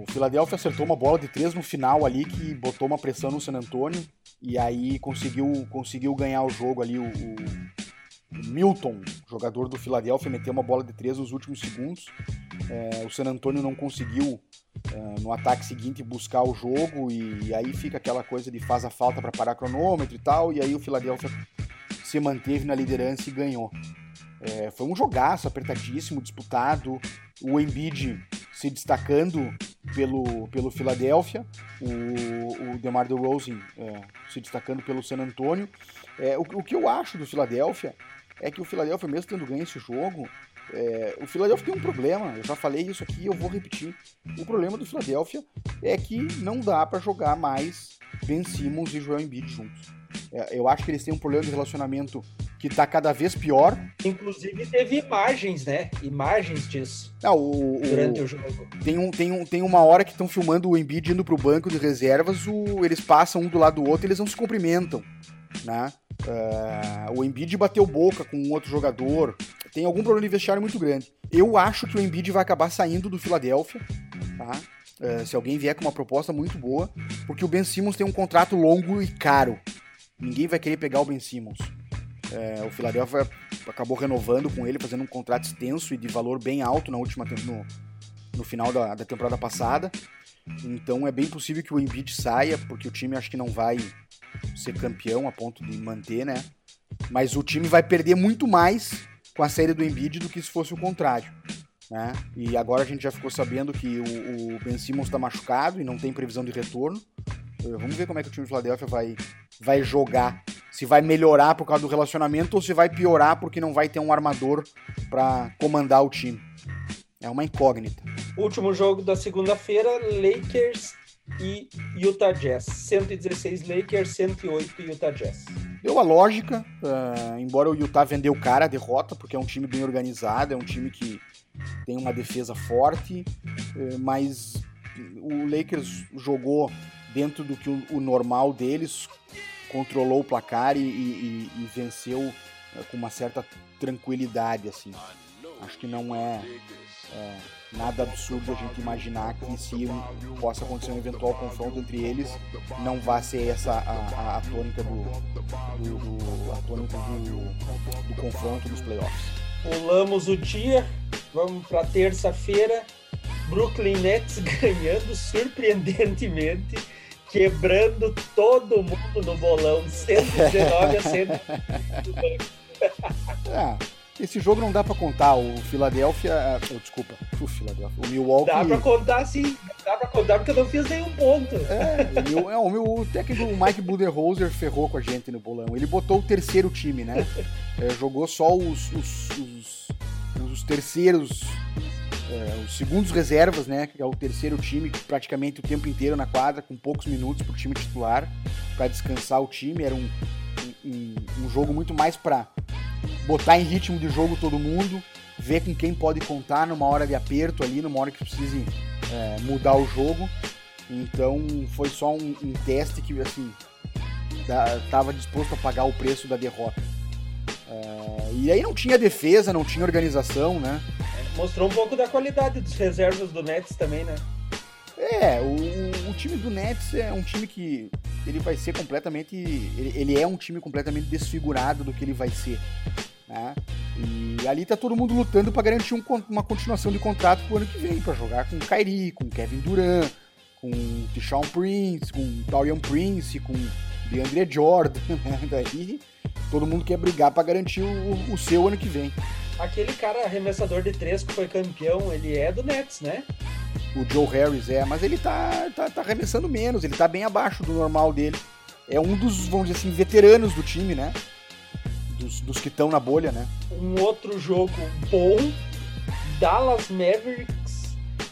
Philadelphia acertou uma bola de três no final ali que botou uma pressão no San Antonio e aí conseguiu, conseguiu ganhar o jogo ali. O, o Milton, jogador do Philadelphia, meteu uma bola de três nos últimos segundos. É, o San Antonio não conseguiu é, no ataque seguinte buscar o jogo e, e, aí fica aquela coisa de faz a falta para parar cronômetro e tal. E aí o Philadelphia se manteve na liderança e ganhou. É, foi um jogaço apertadíssimo, disputado. O Embiid se destacando pelo, pelo Philadelphia, o, o DeMar DeRozan é, se destacando pelo San Antonio. É, o, o que eu acho do Philadelphia é que o Philadelphia, mesmo tendo ganho esse jogo, é, o Philadelphia tem um problema, eu já falei isso aqui eu vou repetir. O problema do Philadelphia é que não dá para jogar mais Ben Simmons e Joel Embiid juntos. É, eu acho que eles têm um problema de relacionamento que tá cada vez pior. Inclusive teve imagens, né? Imagens disso. Não, o, durante o, o jogo. Tem, um, tem, um, tem uma hora que estão filmando o Embiid indo pro banco de reservas, o, eles passam um do lado do outro e eles não se cumprimentam né? Uh, o Embiid bateu boca com um outro jogador. Tem algum problema de vestiário muito grande. Eu acho que o Embiid vai acabar saindo do Philadelphia, tá? Uh, se alguém vier com uma proposta muito boa, porque o Ben Simmons tem um contrato longo e caro. Ninguém vai querer pegar o Ben Simmons. Uh, o Philadelphia acabou renovando com ele, fazendo um contrato extenso e de valor bem alto na última no, no final da, da temporada passada. Então é bem possível que o Embiid saia, porque o time acho que não vai ser campeão a ponto de manter, né? Mas o time vai perder muito mais com a série do Embiid do que se fosse o contrário. Né? E agora a gente já ficou sabendo que o, o Ben Simmons está machucado e não tem previsão de retorno. Eh, vamos ver como é que o time de Philadelphia vai, vai jogar. Se vai melhorar por causa do relacionamento ou se vai piorar porque não vai ter um armador para comandar o time. É uma incógnita. Último jogo da segunda-feira, Lakers e Utah Jazz. 116 Lakers, 108 Utah Jazz. Deu a lógica, uh, embora o Utah vendeu cara a derrota, porque é um time bem organizado, é um time que tem uma defesa forte, uh, mas o Lakers jogou dentro do que o, o normal deles, controlou o placar e, e, e venceu uh, com uma certa tranquilidade, assim. Acho que não é, é nada absurdo a gente imaginar que se possa acontecer um eventual confronto entre eles, não vai ser essa a, a, a tônica do, do, do a tônica do, do confronto dos playoffs. Pulamos o dia, vamos para terça-feira. Brooklyn Nets <laughs> ganhando surpreendentemente, quebrando todo mundo no bolão, 119 a 100. <laughs> é, Esse jogo não dá para contar. O Philadelphia. Oh, desculpa, o Philadelphia. O Milwaukee. Dá pra contar sim. Dá pra contar porque eu não fiz nenhum ponto. É, o, é, o meu o técnico Mike Budenholzer ferrou com a gente no bolão. Ele botou o terceiro time, né? É, jogou só os, os, os, os terceiros. É, os segundos reservas, né? Que é o terceiro time, praticamente o tempo inteiro na quadra, com poucos minutos pro time titular, para descansar o time. Era um, um, um jogo muito mais para botar em ritmo de jogo todo mundo, ver com quem pode contar numa hora de aperto ali, numa hora que precise é, mudar o jogo. Então foi só um, um teste que assim estava disposto a pagar o preço da derrota. É, e aí não tinha defesa, não tinha organização, né? Mostrou um pouco da qualidade dos reservas do Nets também, né? É, o, o time do Nets é um time que ele vai ser completamente. Ele, ele, é um time completamente desfigurado do que ele vai ser. Né? E ali tá todo mundo lutando para garantir um, uma continuação de contrato pro ano que vem, para jogar com Kyrie, com Kevin Durant, com Tishon Prince, com Taurian Prince, com DeAndre Jordan. <laughs> Né? Daí todo mundo quer brigar para garantir o, o seu ano que vem. Aquele cara arremessador de três que foi campeão, ele é do Nets, né? O Joe Harris é, mas ele tá, tá, tá arremessando menos, ele tá bem abaixo do normal dele. É um dos, vamos dizer assim, veteranos do time, né? Dos, dos que estão na bolha, né? Um outro jogo bom, Dallas Mavericks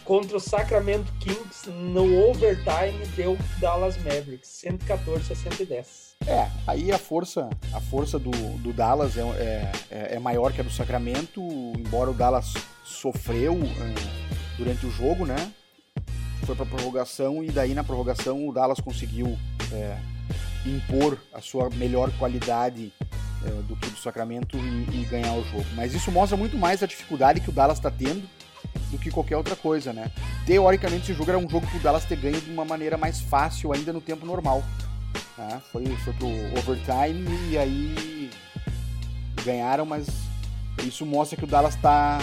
contra o Sacramento Kings no overtime deu Dallas Mavericks, 114 a 110. É, aí a força, a força do, do Dallas é, é, é maior que a do Sacramento, embora o Dallas sofreu é, durante o jogo, né? Foi para prorrogação e daí na prorrogação o Dallas conseguiu é, impor a sua melhor qualidade é, do que do Sacramento e, e, ganhar o jogo. Mas isso mostra muito mais a dificuldade que o Dallas está tendo do que qualquer outra coisa, né? Teoricamente esse jogo era um jogo que o Dallas ter ganho de uma maneira mais fácil ainda no tempo normal. Né? Foi, foi pro overtime e aí ganharam, mas isso mostra que o Dallas está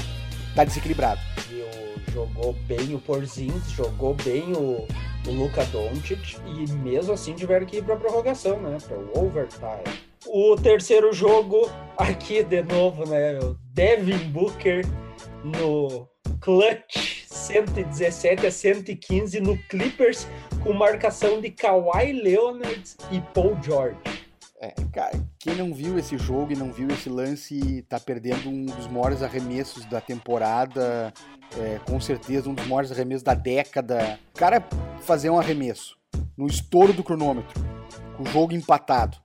tá desequilibrado. O, jogou bem o Porzingis, jogou bem o, o Luka Doncic e mesmo assim tiveram que ir para prorrogação, né? Para o overtime. O terceiro jogo aqui de novo, né? O Devin Booker no clutch 117 a 115 no Clippers com marcação de Kawhi Leonard e Paul George. É, cara, quem não viu esse jogo e não viu esse lance tá perdendo um dos maiores arremessos da temporada, é, com certeza um dos maiores arremessos da década. O cara fazer um arremesso no estouro do cronômetro, com o jogo empatado,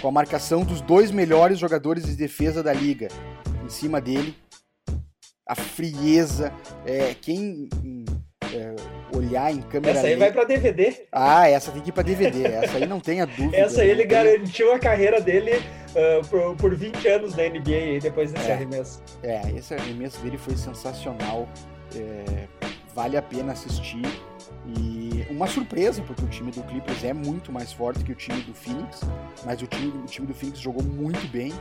com a marcação dos dois melhores jogadores de defesa da liga em cima dele, a frieza, é, quem é, olhar em câmera. Essa aí vai para DVD. Ah, essa tem que ir para DVD. Essa aí não tenha <laughs> dúvida. essa aí ele garantiu a carreira dele uh, por, por 20 anos na NBA depois desse é, arremesso. É, esse arremesso dele foi sensacional. É, vale a pena assistir. E uma surpresa, porque o time do Clippers é muito mais forte que o time do Phoenix, mas o time, o time do Phoenix jogou muito bem,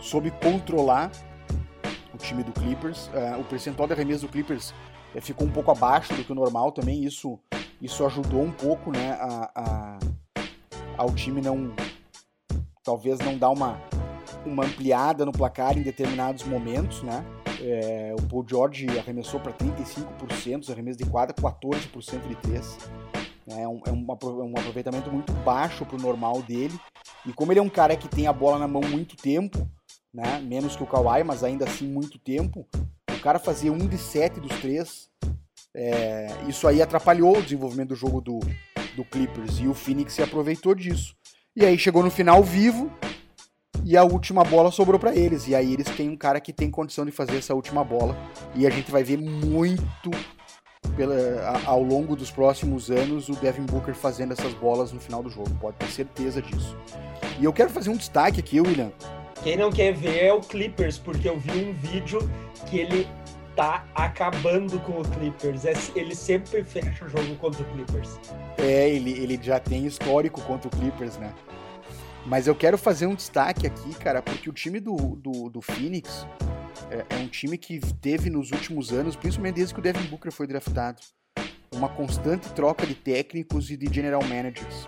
soube controlar o time do Clippers. Uh, o percentual de arremesso do Clippers ficou um pouco abaixo do que o normal também. Isso, isso ajudou um pouco, né, a, a ao time não talvez não dar uma, uma ampliada no placar em determinados momentos, né? É, o Paul George arremessou para 35%, os arremessos de quadra 14% de 3. É um, é um, um aproveitamento muito baixo para o normal dele. E como ele é um cara que tem a bola na mão muito tempo, né? menos que o Kawhi, mas ainda assim muito tempo, o cara fazia um de sete dos três. É, isso aí atrapalhou o desenvolvimento do jogo do, do Clippers e o Phoenix se aproveitou disso. E aí chegou no final vivo e a última bola sobrou para eles. E aí eles têm um cara que tem condição de fazer essa última bola. E a gente vai ver muito pela, ao longo dos próximos anos o Devin Booker fazendo essas bolas no final do jogo. Pode ter certeza disso. E eu quero fazer um destaque aqui, William, quem não quer ver é o Clippers, porque eu vi um vídeo que ele tá acabando com o Clippers. É, ele sempre fecha o jogo contra o Clippers. É, ele, ele já tem histórico contra o Clippers, né? Mas eu quero fazer um destaque aqui, cara, porque o time do, do, do Phoenix é, é, um time que teve nos últimos anos, principalmente desde que o Devin Booker foi draftado, uma constante troca de técnicos e de general managers.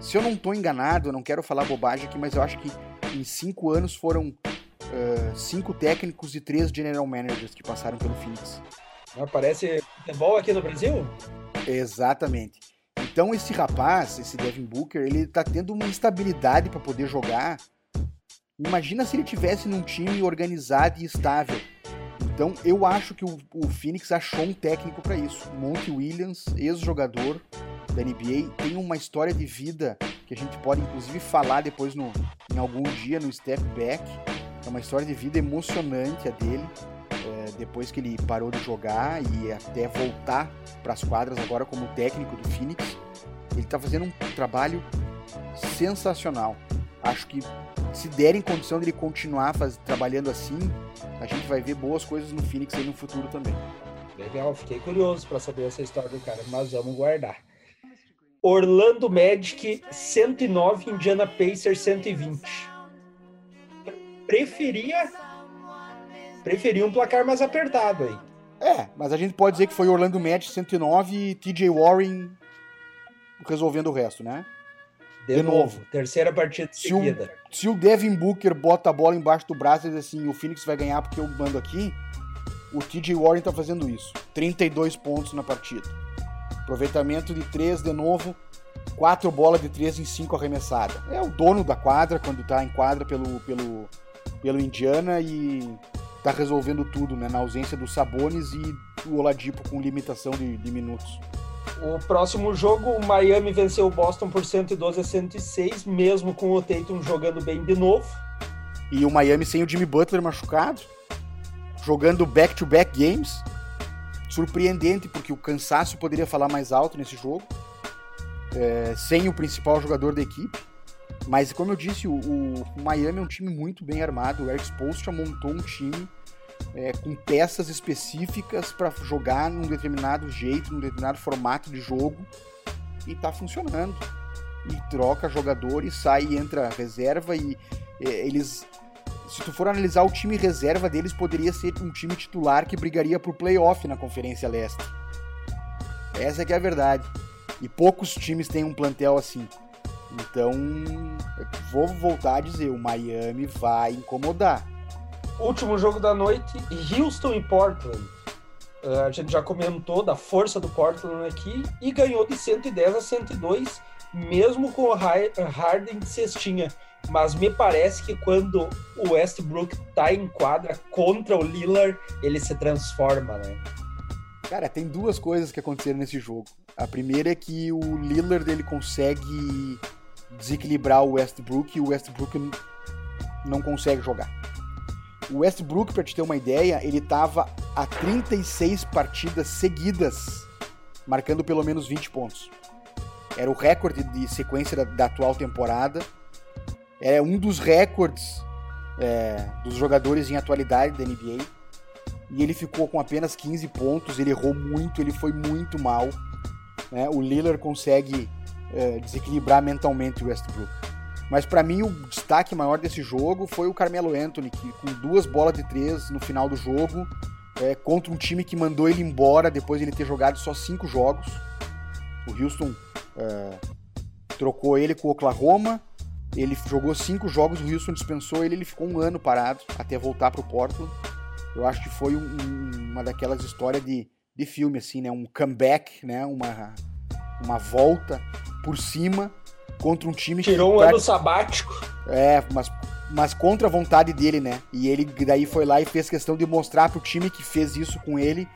Se eu não estou enganado, eu não quero falar bobagem aqui, mas eu acho que em cinco anos foram uh, cinco técnicos e três general managers que passaram pelo Phoenix. Parece futebol aqui no Brasil? Exatamente. Então esse rapaz, esse Devin Booker, ele tá tendo uma instabilidade para poder jogar. Imagina se ele tivesse num time organizado e estável. Então eu acho que o, o Phoenix achou um técnico para isso. Monty Williams, ex-jogador da NBA, tem uma história de vida que a gente pode inclusive falar depois no, em algum dia no Step Back. É uma história de vida emocionante a dele. É, depois que ele parou de jogar e até voltar para as quadras agora como técnico do Phoenix, ele está fazendo um trabalho sensacional. Acho que se derem condição de ele continuar faz, trabalhando assim, a gente vai ver boas coisas no Phoenix aí no futuro também. Legal, fiquei curioso para saber essa história do cara, mas vamos guardar. Orlando Magic 109, Indiana Pacers 120. Preferia preferia um placar mais apertado aí. É, mas a gente pode dizer que foi Orlando Magic 109 e TJ Warren resolvendo o resto, né? De, de novo, novo, terceira partida seguida. Se o, se o Devin Booker bota a bola embaixo do braço e diz assim, o Phoenix vai ganhar porque eu mando aqui, o TJ Warren tá fazendo isso. 32 pontos na partida. Aproveitamento de 3 de novo, 4 bolas de 3 em 5 arremessadas. É o dono da quadra quando tá em quadra pelo, pelo, pelo Indiana e tá resolvendo tudo, né? Na ausência dos Sabones e o Oladipo com limitação de, de minutos. O próximo jogo, o Miami venceu o Boston por 112 a 106, mesmo com o Tatum jogando bem de novo. E o Miami sem o Jimmy Butler machucado, jogando back-to-back -back games. Surpreendente, porque o cansaço poderia falar mais alto nesse jogo. É, sem o principal jogador da equipe. Mas, como eu disse, o, o, Miami é um time muito bem armado. O Eric Spoelstra montou um time é, com peças específicas para jogar num determinado jeito, num determinado formato de jogo e tá funcionando. E troca jogador e sai e entra reserva e é, eles se tu for analisar o time reserva deles poderia ser um time titular que brigaria pro playoff na Conferência Leste. Essa é que é a verdade. E poucos times têm um plantel assim. Então, vou voltar a dizer, o Miami vai incomodar. Último jogo da noite, Houston e Portland. Uh, a gente já comentou da força do Portland aqui e ganhou de 110 a 102, mesmo com o Harden de cestinha. Mas me parece que quando o Westbrook tá em quadra contra o Lillard, ele se transforma, né? Cara, tem duas coisas que aconteceram nesse jogo. A primeira é que o Lillard ele consegue desequilibrar o Westbrook e o Westbrook não consegue jogar. O Westbrook, para te ter uma ideia, ele estava a 36 partidas seguidas marcando pelo menos 20 pontos. Era o recorde de sequência da, da atual temporada. É um dos recordes é, dos jogadores em atualidade da NBA. E ele ficou com apenas 15 pontos, ele errou muito, ele foi muito mal. Né? O Lillard consegue é, desequilibrar mentalmente o Westbrook. Mas para mim o destaque maior desse jogo foi o Carmelo Anthony, que com duas bolas de três no final do jogo, é, contra um time que mandou ele embora depois de ele ter jogado só cinco jogos. O Houston é, trocou ele com o Oklahoma, ele jogou cinco jogos, o Houston dispensou ele, ele ficou um ano parado até voltar para o Portland. Eu acho que foi um, uma daquelas histórias de, de filme, assim, né? Um comeback, né? Uma, uma volta por cima contra um time Tirou que. Tirou um ano sabático. É, mas, mas contra a vontade dele, né? E ele daí foi lá e fez questão de mostrar pro time que fez isso com ele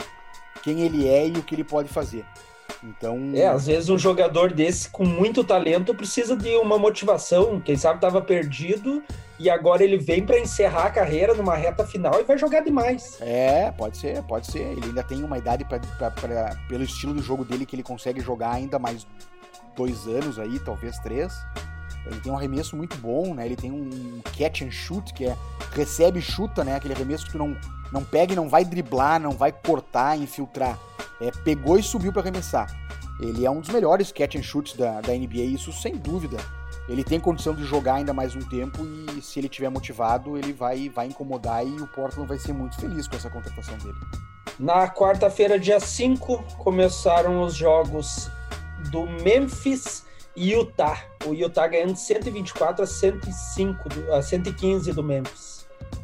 quem ele é e o que ele pode fazer. Então. É, às vezes um jogador desse com muito talento precisa de uma motivação. Quem sabe estava perdido e agora ele vem para encerrar a carreira numa reta final e vai jogar demais. É, pode ser, pode ser. Ele ainda tem uma idade para pelo estilo do jogo dele que ele consegue jogar ainda mais dois anos aí, talvez três. Ele tem um arremesso muito bom, né? Ele tem um catch and shoot, que é recebe e chuta, né? Aquele arremesso que tu não, não pega e não vai driblar, não vai cortar, infiltrar. É, pegou e subiu para arremessar. Ele é um dos melhores catch and shoots da, da NBA, isso sem dúvida. Ele tem condição de jogar ainda mais um tempo e se ele tiver motivado, ele vai, vai incomodar e o Portland vai ser muito feliz com essa contratação dele. Na quarta-feira, dia 5, começaram os jogos do Memphis e Utah. O Utah ganhando 124 a 105 a 115 do Memphis.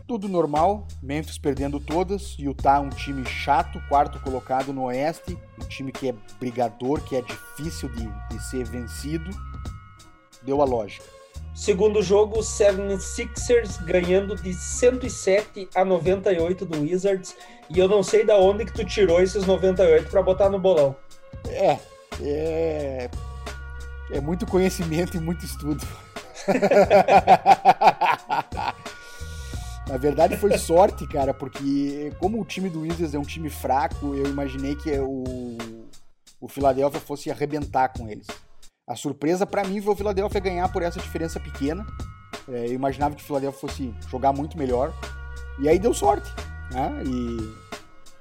Tudo normal, Memphis perdendo todas, Utah um time chato, quarto colocado no Oeste, um time que é brigador, que é difícil de, de ser vencido. Deu a lógica. Segundo jogo, 76ers ganhando de 107 a 98 do Wizards. E eu não sei da onde que tu tirou esses 98 para botar no bolão. É, é, é muito conhecimento e muito estudo. <laughs> Na verdade foi sorte, cara, porque como o time do Wizards é um time fraco, eu imaginei que o, o Philadelphia fosse arrebentar com eles. A surpresa para mim foi o Philadelphia ganhar por essa diferença pequena. É, eu imaginava que o Philadelphia fosse jogar muito melhor. E aí deu sorte. Né? E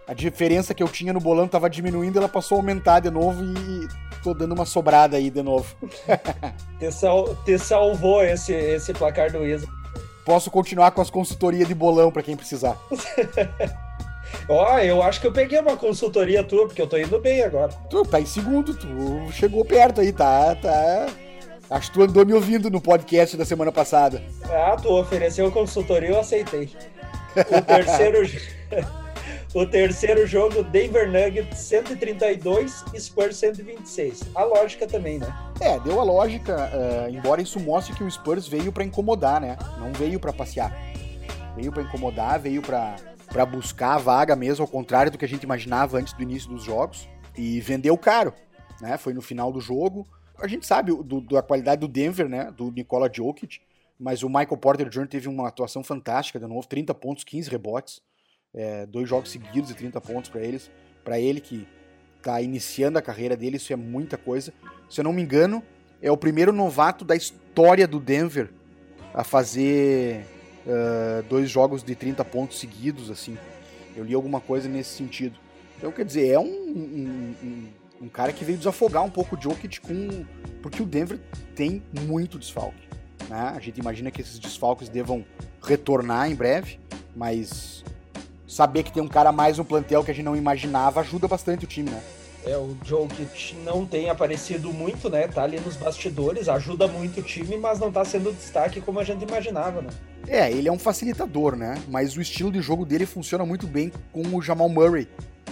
a diferença que eu tinha no bolão estava diminuindo, ela passou a aumentar de novo e tô dando uma sobrada aí de novo. <laughs> te, sal, te salvou esse, esse placar do Isa. Posso continuar com as consultorias de bolão para quem precisar. <laughs> Ó, oh, eu acho que eu peguei uma consultoria tua, porque eu tô indo bem agora. Tu tá em segundo, tu chegou perto aí, tá, tá. Acho que tu andou me ouvindo no podcast da semana passada. Ah, tu ofereceu consultoria, eu aceitei. O terceiro, <laughs> o terceiro jogo, Denver Nuggets 132, Spurs 126. A lógica também, né? É, deu a lógica, uh, embora isso mostre que o Spurs veio para incomodar, né? Não veio para passear. Veio para incomodar, veio para buscar a vaga mesmo, ao contrário do que a gente imaginava antes do início dos jogos, e vendeu caro, né? Foi no final do jogo. A gente sabe do, da qualidade do Denver, né? Do Nikola Jokic, mas o Michael Porter Jr. teve uma atuação fantástica de novo, 30 pontos, 15 rebotes, é, dois jogos seguidos e 30 pontos para eles, para ele que está iniciando a carreira dele, isso é muita coisa. Se eu não me engano, é o primeiro novato da história do Denver a fazer uh, dois jogos de 30 pontos seguidos, assim. Eu li alguma coisa nesse sentido. Então, quer dizer, é um, um, um, um cara que veio desafogar um pouco o Jokic com... Porque o Denver tem muito desfalque. Né? A gente imagina que esses desfalques devam retornar em breve, mas saber que tem um cara mais no plantel que a gente não imaginava ajuda bastante o time, né? É, o Jokic não tem aparecido muito, né? Tá ali nos bastidores, ajuda muito o time, mas não tá sendo destaque como a gente imaginava, né? É, ele é um facilitador, né? Mas o estilo de jogo dele funciona muito bem com o Jamal Murray.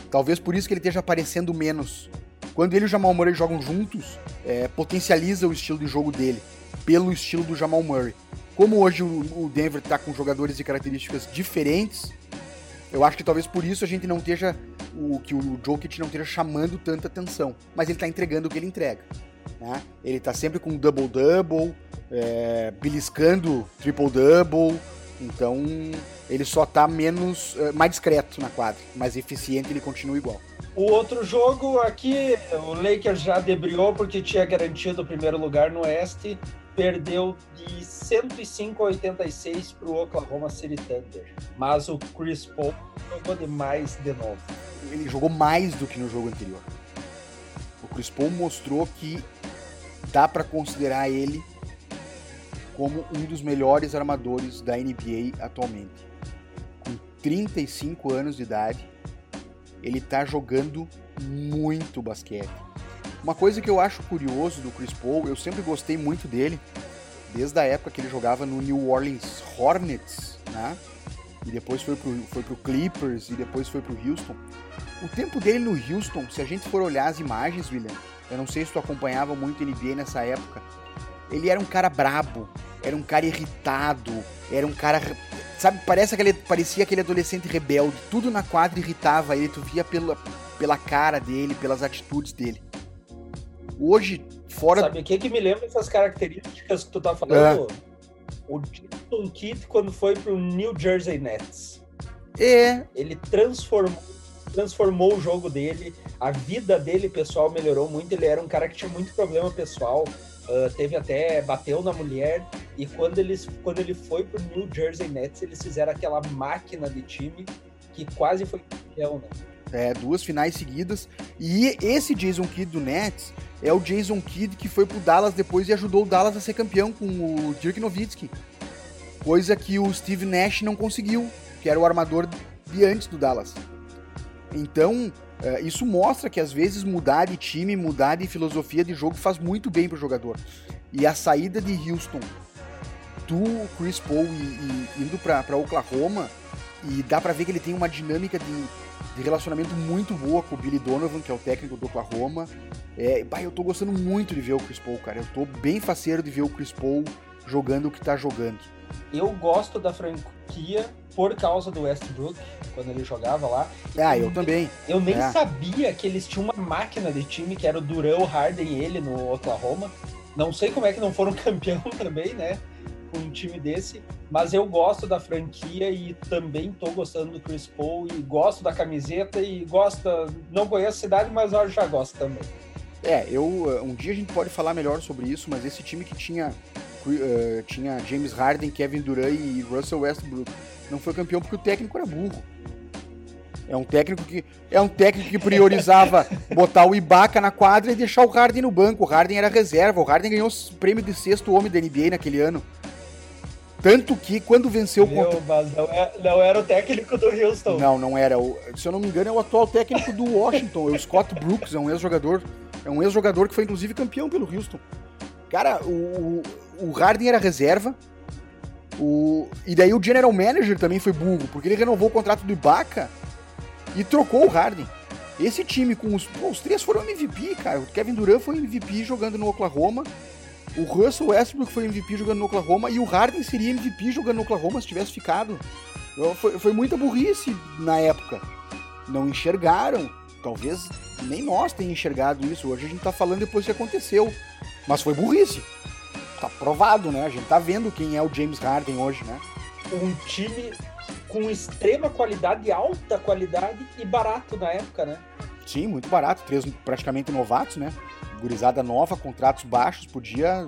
Talvez por isso que ele esteja aparecendo menos. Quando ele e o Jamal Murray jogam juntos, é, potencializa o estilo de jogo dele, pelo estilo do Jamal Murray. Como hoje o Denver está com jogadores de características diferentes, eu acho que talvez por isso a gente não esteja. O, que o Jokic não esteja chamando tanta atenção. Mas ele está entregando o que ele entrega. Né? Ele está sempre com double-double, é, beliscando triple-double. Então ele só está menos. É, mais discreto na quadra. Mais eficiente ele continua igual. O outro jogo aqui, o Lakers já debriou porque tinha garantido o primeiro lugar no Oeste perdeu de 105 a 86 para o Oklahoma City Thunder. Mas o Chris Paul jogou demais de novo. Ele jogou mais do que no jogo anterior. O Chris Paul mostrou que dá para considerar ele como um dos melhores armadores da NBA atualmente. Com 35 anos de idade, ele está jogando muito basquete uma coisa que eu acho curioso do Chris Paul, eu sempre gostei muito dele, desde a época que ele jogava no New Orleans Hornets, né? E depois foi pro, foi pro Clippers e depois foi pro Houston. O tempo dele no Houston, se a gente for olhar as imagens, William, eu não sei se tu acompanhava muito NBA nessa época, ele era um cara brabo, era um cara irritado, era um cara. Sabe, parece aquele, parecia aquele adolescente rebelde. Tudo na quadra irritava ele, tu via pela, pela cara dele, pelas atitudes dele. Hoje, fora. Sabe o que, que me lembra essas características que tu tá falando? É. O Jason Kidd quando foi pro New Jersey Nets. É. Ele transformou, transformou o jogo dele, a vida dele pessoal melhorou muito. Ele era um cara que tinha muito problema pessoal. Uh, teve até bateu na mulher e quando eles quando ele foi pro New Jersey Nets eles fizeram aquela máquina de time que quase foi campeão, né? É, duas finais seguidas. E esse Jason Kidd do Nets é o Jason Kidd que foi pro Dallas depois e ajudou o Dallas a ser campeão com o Dirk Nowitzki. Coisa que o Steve Nash não conseguiu, que era o armador de antes do Dallas. Então, isso mostra que às vezes mudar de time, mudar de filosofia de jogo faz muito bem pro jogador. E a saída de Houston do Chris Paul e, e indo pra Oklahoma, e dá pra ver que ele tem uma dinâmica de, de relacionamento muito boa com o Billy Donovan, que é o técnico do Oklahoma. É, bah, eu tô gostando muito de ver o Chris Paul, cara. Eu tô bem faceiro de ver o Chris Paul jogando o que tá jogando. Eu gosto da franquia por causa do Westbrook, quando ele jogava lá. Ah, eu, também. Eu nem é. sabia que eles tinham uma máquina de time, que era o Durão, Harden e ele no Oklahoma. Não sei como é que não foram <laughs> campeão também, né? Com um time desse. Mas eu gosto da franquia e também tô gostando do Chris Paul e gosto da camiseta e gosto. Não conheço a cidade, mas eu já gosto também. É, eu. Um dia a gente pode falar melhor sobre isso, mas esse time que tinha. Uh, tinha James Harden, Kevin Durant e Russell Westbrook não foi campeão porque o técnico era burro. É um técnico que é um técnico que priorizava <laughs> botar o Ibaka na quadra e deixar o Harden no banco. O Harden era reserva. O Harden ganhou o prêmio de sexto homem da NBA naquele ano. Tanto que quando venceu Meu, contra... Mas não, é, não, era o técnico do Houston. Não, não era. O, se eu não me engano, é o atual técnico do Washington. é o Scott Brooks, é um ex-jogador. É um ex-jogador que foi inclusive campeão pelo Houston. Cara, o, o Harden era reserva. O, e daí o general manager também foi burro, porque ele renovou o contrato do Ibaka e trocou o Harden. Esse time com os. Pô, os três foram MVP, cara. O Kevin Durant foi MVP jogando no Oklahoma. O Russell Westbrook foi MVP jogando no Oklahoma. E o Harden seria MVP jogando no Oklahoma se tivesse ficado. Foi, foi muita burrice na época. Não enxergaram. Talvez nem nós tenhamos enxergado isso. Hoje a gente tá falando depois que aconteceu. Mas foi burrice. Tá provado, né? A gente tá vendo quem é o James Harden hoje, né? Um time com extrema qualidade, alta qualidade e barato na época, né? Sim, muito barato. Três praticamente novatos, né? Gurizada nova, contratos baixos, podia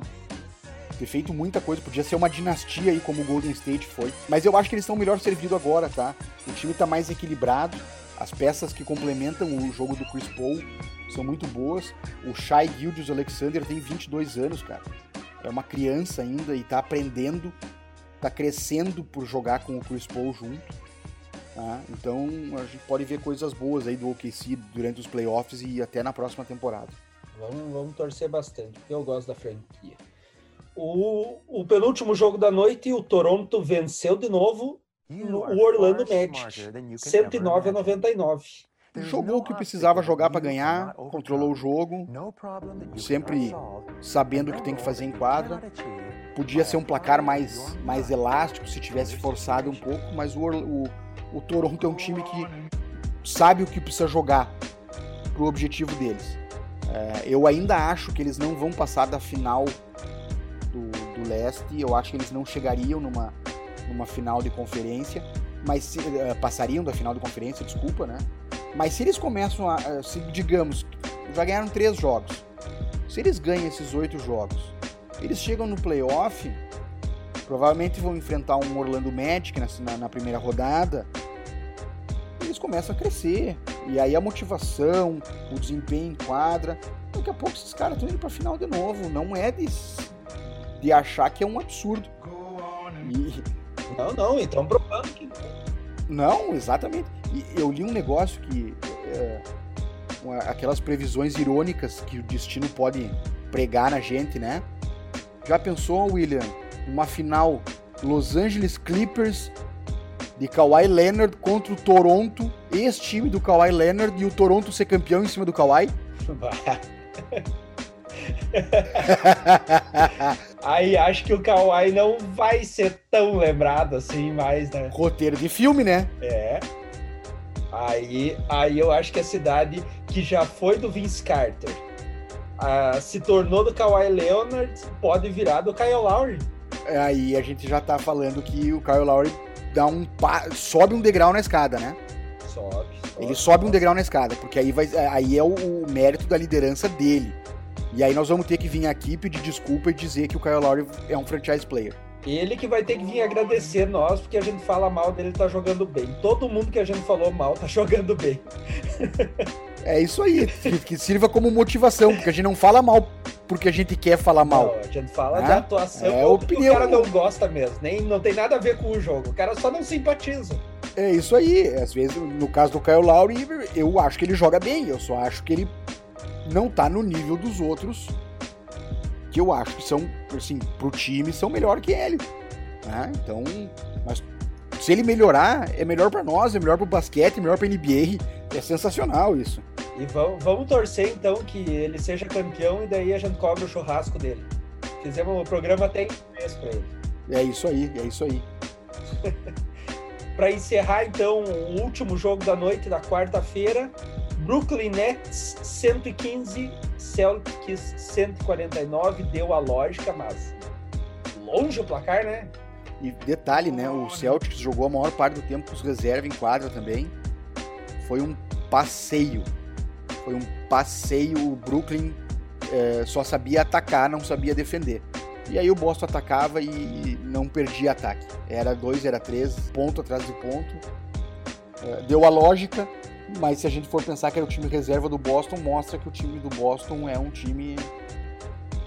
ter feito muita coisa, podia ser uma dinastia aí como o Golden State foi. Mas eu acho que eles estão melhor servidos agora, tá? O time tá mais equilibrado, as peças que complementam o jogo do Chris Paul são muito boas. O Shai Gildius Alexander tem 22 anos, cara. É uma criança ainda e tá aprendendo tá crescendo por jogar com o Chris Paul junto. Tá? Então a gente pode ver coisas boas aí do OKC durante os playoffs e até na próxima temporada. Vamos, vamos torcer bastante, porque eu gosto da franquia. O, o penúltimo jogo da noite, o Toronto venceu de novo o Orlando Magic, 109 a 99. Jogou o que precisava jogar para ganhar, controlou o jogo, sempre sabendo o que tem que fazer em quadra. podia ser um placar mais, mais elástico se tivesse forçado um pouco, mas o, o, o Toronto é um time que sabe o que precisa jogar pro objetivo deles. É, eu ainda acho que eles não vão passar da final do, do leste, eu acho que eles não chegariam numa, numa final de conferência, mas se, uh, passariam da final de conferência, desculpa, né? Mas se eles começam a, se, digamos, já ganharam três jogos, se eles ganham esses oito jogos eles chegam no playoff, provavelmente vão enfrentar um Orlando Magic na, na primeira rodada. Eles começam a crescer. E aí a motivação, o desempenho em quadra. Daqui a pouco esses caras estão indo pra final de novo. Não é de, de achar que é um absurdo. E... Não, não, então provando que não. exatamente. E eu li um negócio que. É, aquelas previsões irônicas que o destino pode pregar na gente, né? Já pensou, William, uma final Los Angeles Clippers de Kawhi Leonard contra o Toronto, ex-time do Kawhi Leonard e o Toronto ser campeão em cima do Kawhi? <laughs> <laughs> Aí acho que o Kawhi não vai ser tão lembrado assim mais, né? Roteiro de filme, né? É. Aí, aí eu acho que a cidade que já foi do Vince Carter se tornou do Kawhi Leonard, pode virar do Kyle Lowry. É, aí a gente já tá falando que o Kyle Lowry dá um sobe um degrau na escada, né? Sobe. sobe Ele sobe um degrau na escada, porque aí, vai, aí é o, o, mérito da liderança dele. E aí nós vamos ter que vir aqui pedir desculpa e dizer que o Kyle Lowry é um franchise player. Ele que vai ter que vir agradecer nós, porque a gente fala mal dele tá jogando bem. Todo mundo que a gente falou mal tá <laughs> jogando bem. É isso aí, que sirva como motivação, porque a gente não fala mal porque a gente quer falar mal. Não, a gente fala né? da atuação é opinião. o cara não gosta mesmo, nem não tem nada a ver com o jogo, o cara só não simpatiza. É isso aí, às vezes, no caso do Kyle Lowry, eu acho que ele joga bem, eu só acho que ele não tá no nível dos outros, que eu acho que são, assim, pro time, são melhor que ele. Né? Então, mas se ele melhorar, é melhor para nós, é melhor para o basquete, é melhor para NBA. É sensacional isso. E vamos, vamos torcer então que ele seja campeão e daí a gente cobra o churrasco dele. Fizemos o programa até em mês para ele. É isso aí, é isso aí. <laughs> para encerrar então o último jogo da noite da quarta-feira, Brooklyn Nets 115, Celtics 149, deu a lógica, mas longe o placar, né? E detalhe, né? O Celtics jogou a maior parte do tempo com os reservas em quadra também. Foi um passeio. Foi um passeio. O Brooklyn é, só sabia atacar, não sabia defender. E aí o Boston atacava e não perdia ataque. Era dois, era três, ponto atrás de ponto. É, deu a lógica, mas se a gente for pensar que era o time reserva do Boston, mostra que o time do Boston é um time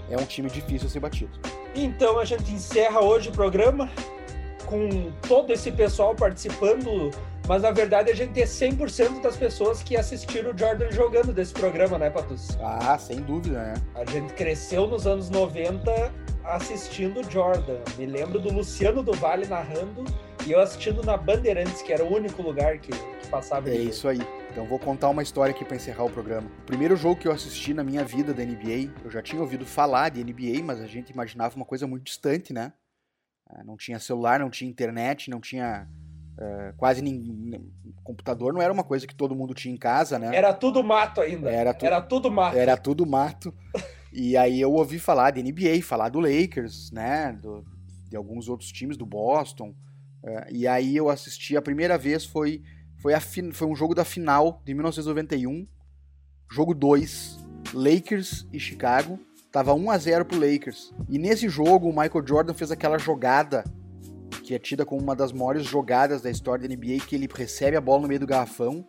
é um time difícil a ser batido. Então a gente encerra hoje o programa com todo esse pessoal participando, mas na verdade a gente tem 100% das pessoas que assistiram o Jordan jogando desse programa, né, Patus? Ah, sem dúvida, né? A gente cresceu nos anos 90 assistindo o Jordan. Me lembro do Luciano do Vale narrando e eu assistindo na Bandeirantes, que era o único lugar que, que passava. É isso aí. Então vou contar uma história aqui para encerrar o programa. O primeiro jogo que eu assisti na minha vida da NBA, eu já tinha ouvido falar de NBA, mas a gente imaginava uma coisa muito distante, né? Ah, não tinha celular, não tinha internet, não tinha uh, quase ninguém. Computador não era uma coisa que todo mundo tinha em casa, né? Era tudo mato ainda. Era, tu... era tudo mato. Era tudo mato. e aí eu ouvi falar de NBA, falar do Lakers, né? Do, de alguns outros times, do Boston. Uh, e aí eu assisti, a primeira vez foi foi, a foi um jogo da final de 1991, jogo 2, Lakers e Chicago. Tava 1 a 0 pro Lakers. E nesse jogo o Michael Jordan fez aquela jogada que é tida como uma das maiores jogadas da história da NBA, que ele recebe a bola no meio do garrafão,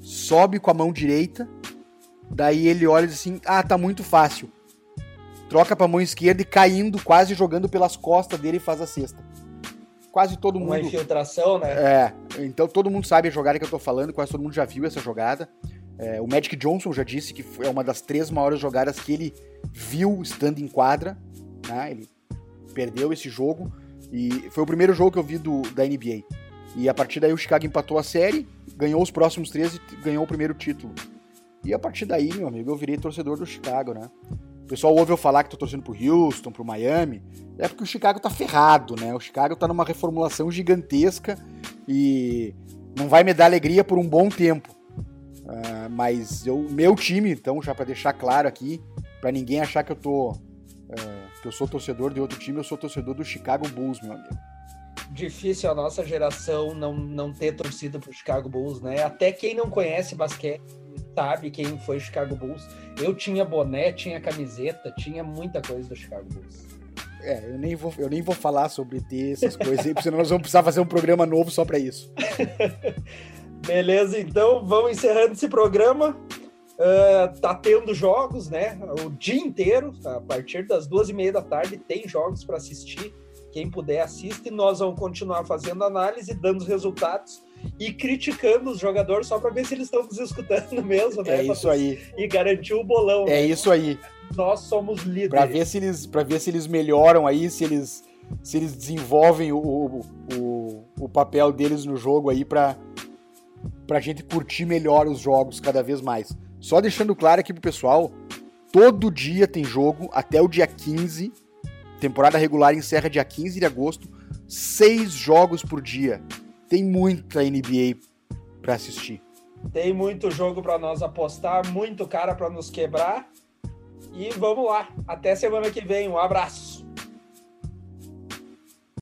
sobe com a mão direita, daí ele olha e diz assim: "Ah, tá muito fácil". Troca para a mão esquerda e caindo, quase jogando pelas costas dele faz a cesta quase todo mundo. Uma infiltração, né? É. Então todo mundo sabe a jogada que eu tô falando, quase todo mundo já viu essa jogada. É, o Magic Johnson já disse que é uma das três maiores jogadas que ele viu estando em quadra. Né? Ele perdeu esse jogo. E foi o primeiro jogo que eu vi do, da NBA. E a partir daí o Chicago empatou a série, ganhou os próximos três e ganhou o primeiro título. E a partir daí, meu amigo, eu virei torcedor do Chicago, né? O pessoal ouve eu falar que tô torcendo pro Houston, pro Miami, é porque o Chicago tá ferrado, né? O Chicago tá numa reformulação gigantesca e não vai me dar alegria por um bom tempo. Uh, mas o meu time, então, já para deixar claro aqui, para ninguém achar que eu tô uh, que eu sou torcedor de outro time, eu sou torcedor do Chicago Bulls, meu amigo. Difícil a nossa geração não, não ter torcido pro Chicago Bulls, né? Até quem não conhece basquete sabe quem foi o Chicago Bulls. Eu tinha boné, tinha camiseta, tinha muita coisa do Chicago Bulls. É, eu nem vou, eu nem vou falar sobre ter essas coisas aí, senão nós vamos precisar fazer um programa novo só para isso. <laughs> Beleza, então vamos encerrando esse programa. Uh, tá tendo jogos, né? O dia inteiro, a partir das duas e meia da tarde, tem jogos para assistir. Quem puder assiste, nós vamos continuar fazendo análise, dando os resultados e criticando os jogadores só para ver se eles estão nos escutando <laughs> mesmo, né? É isso aí. E garantir o bolão. É né? isso aí. Nós somos líderes. Para ver se eles, para ver se eles melhoram aí, se eles, se eles desenvolvem o, o, o papel deles no jogo aí para para a gente curtir melhor os jogos cada vez mais. Só deixando claro aqui pro pessoal, todo dia tem jogo até o dia 15. Temporada regular encerra dia 15 de agosto. Seis jogos por dia tem muita NBA para assistir. Tem muito jogo para nós apostar, muito cara para nos quebrar. E vamos lá. Até semana que vem. Um abraço.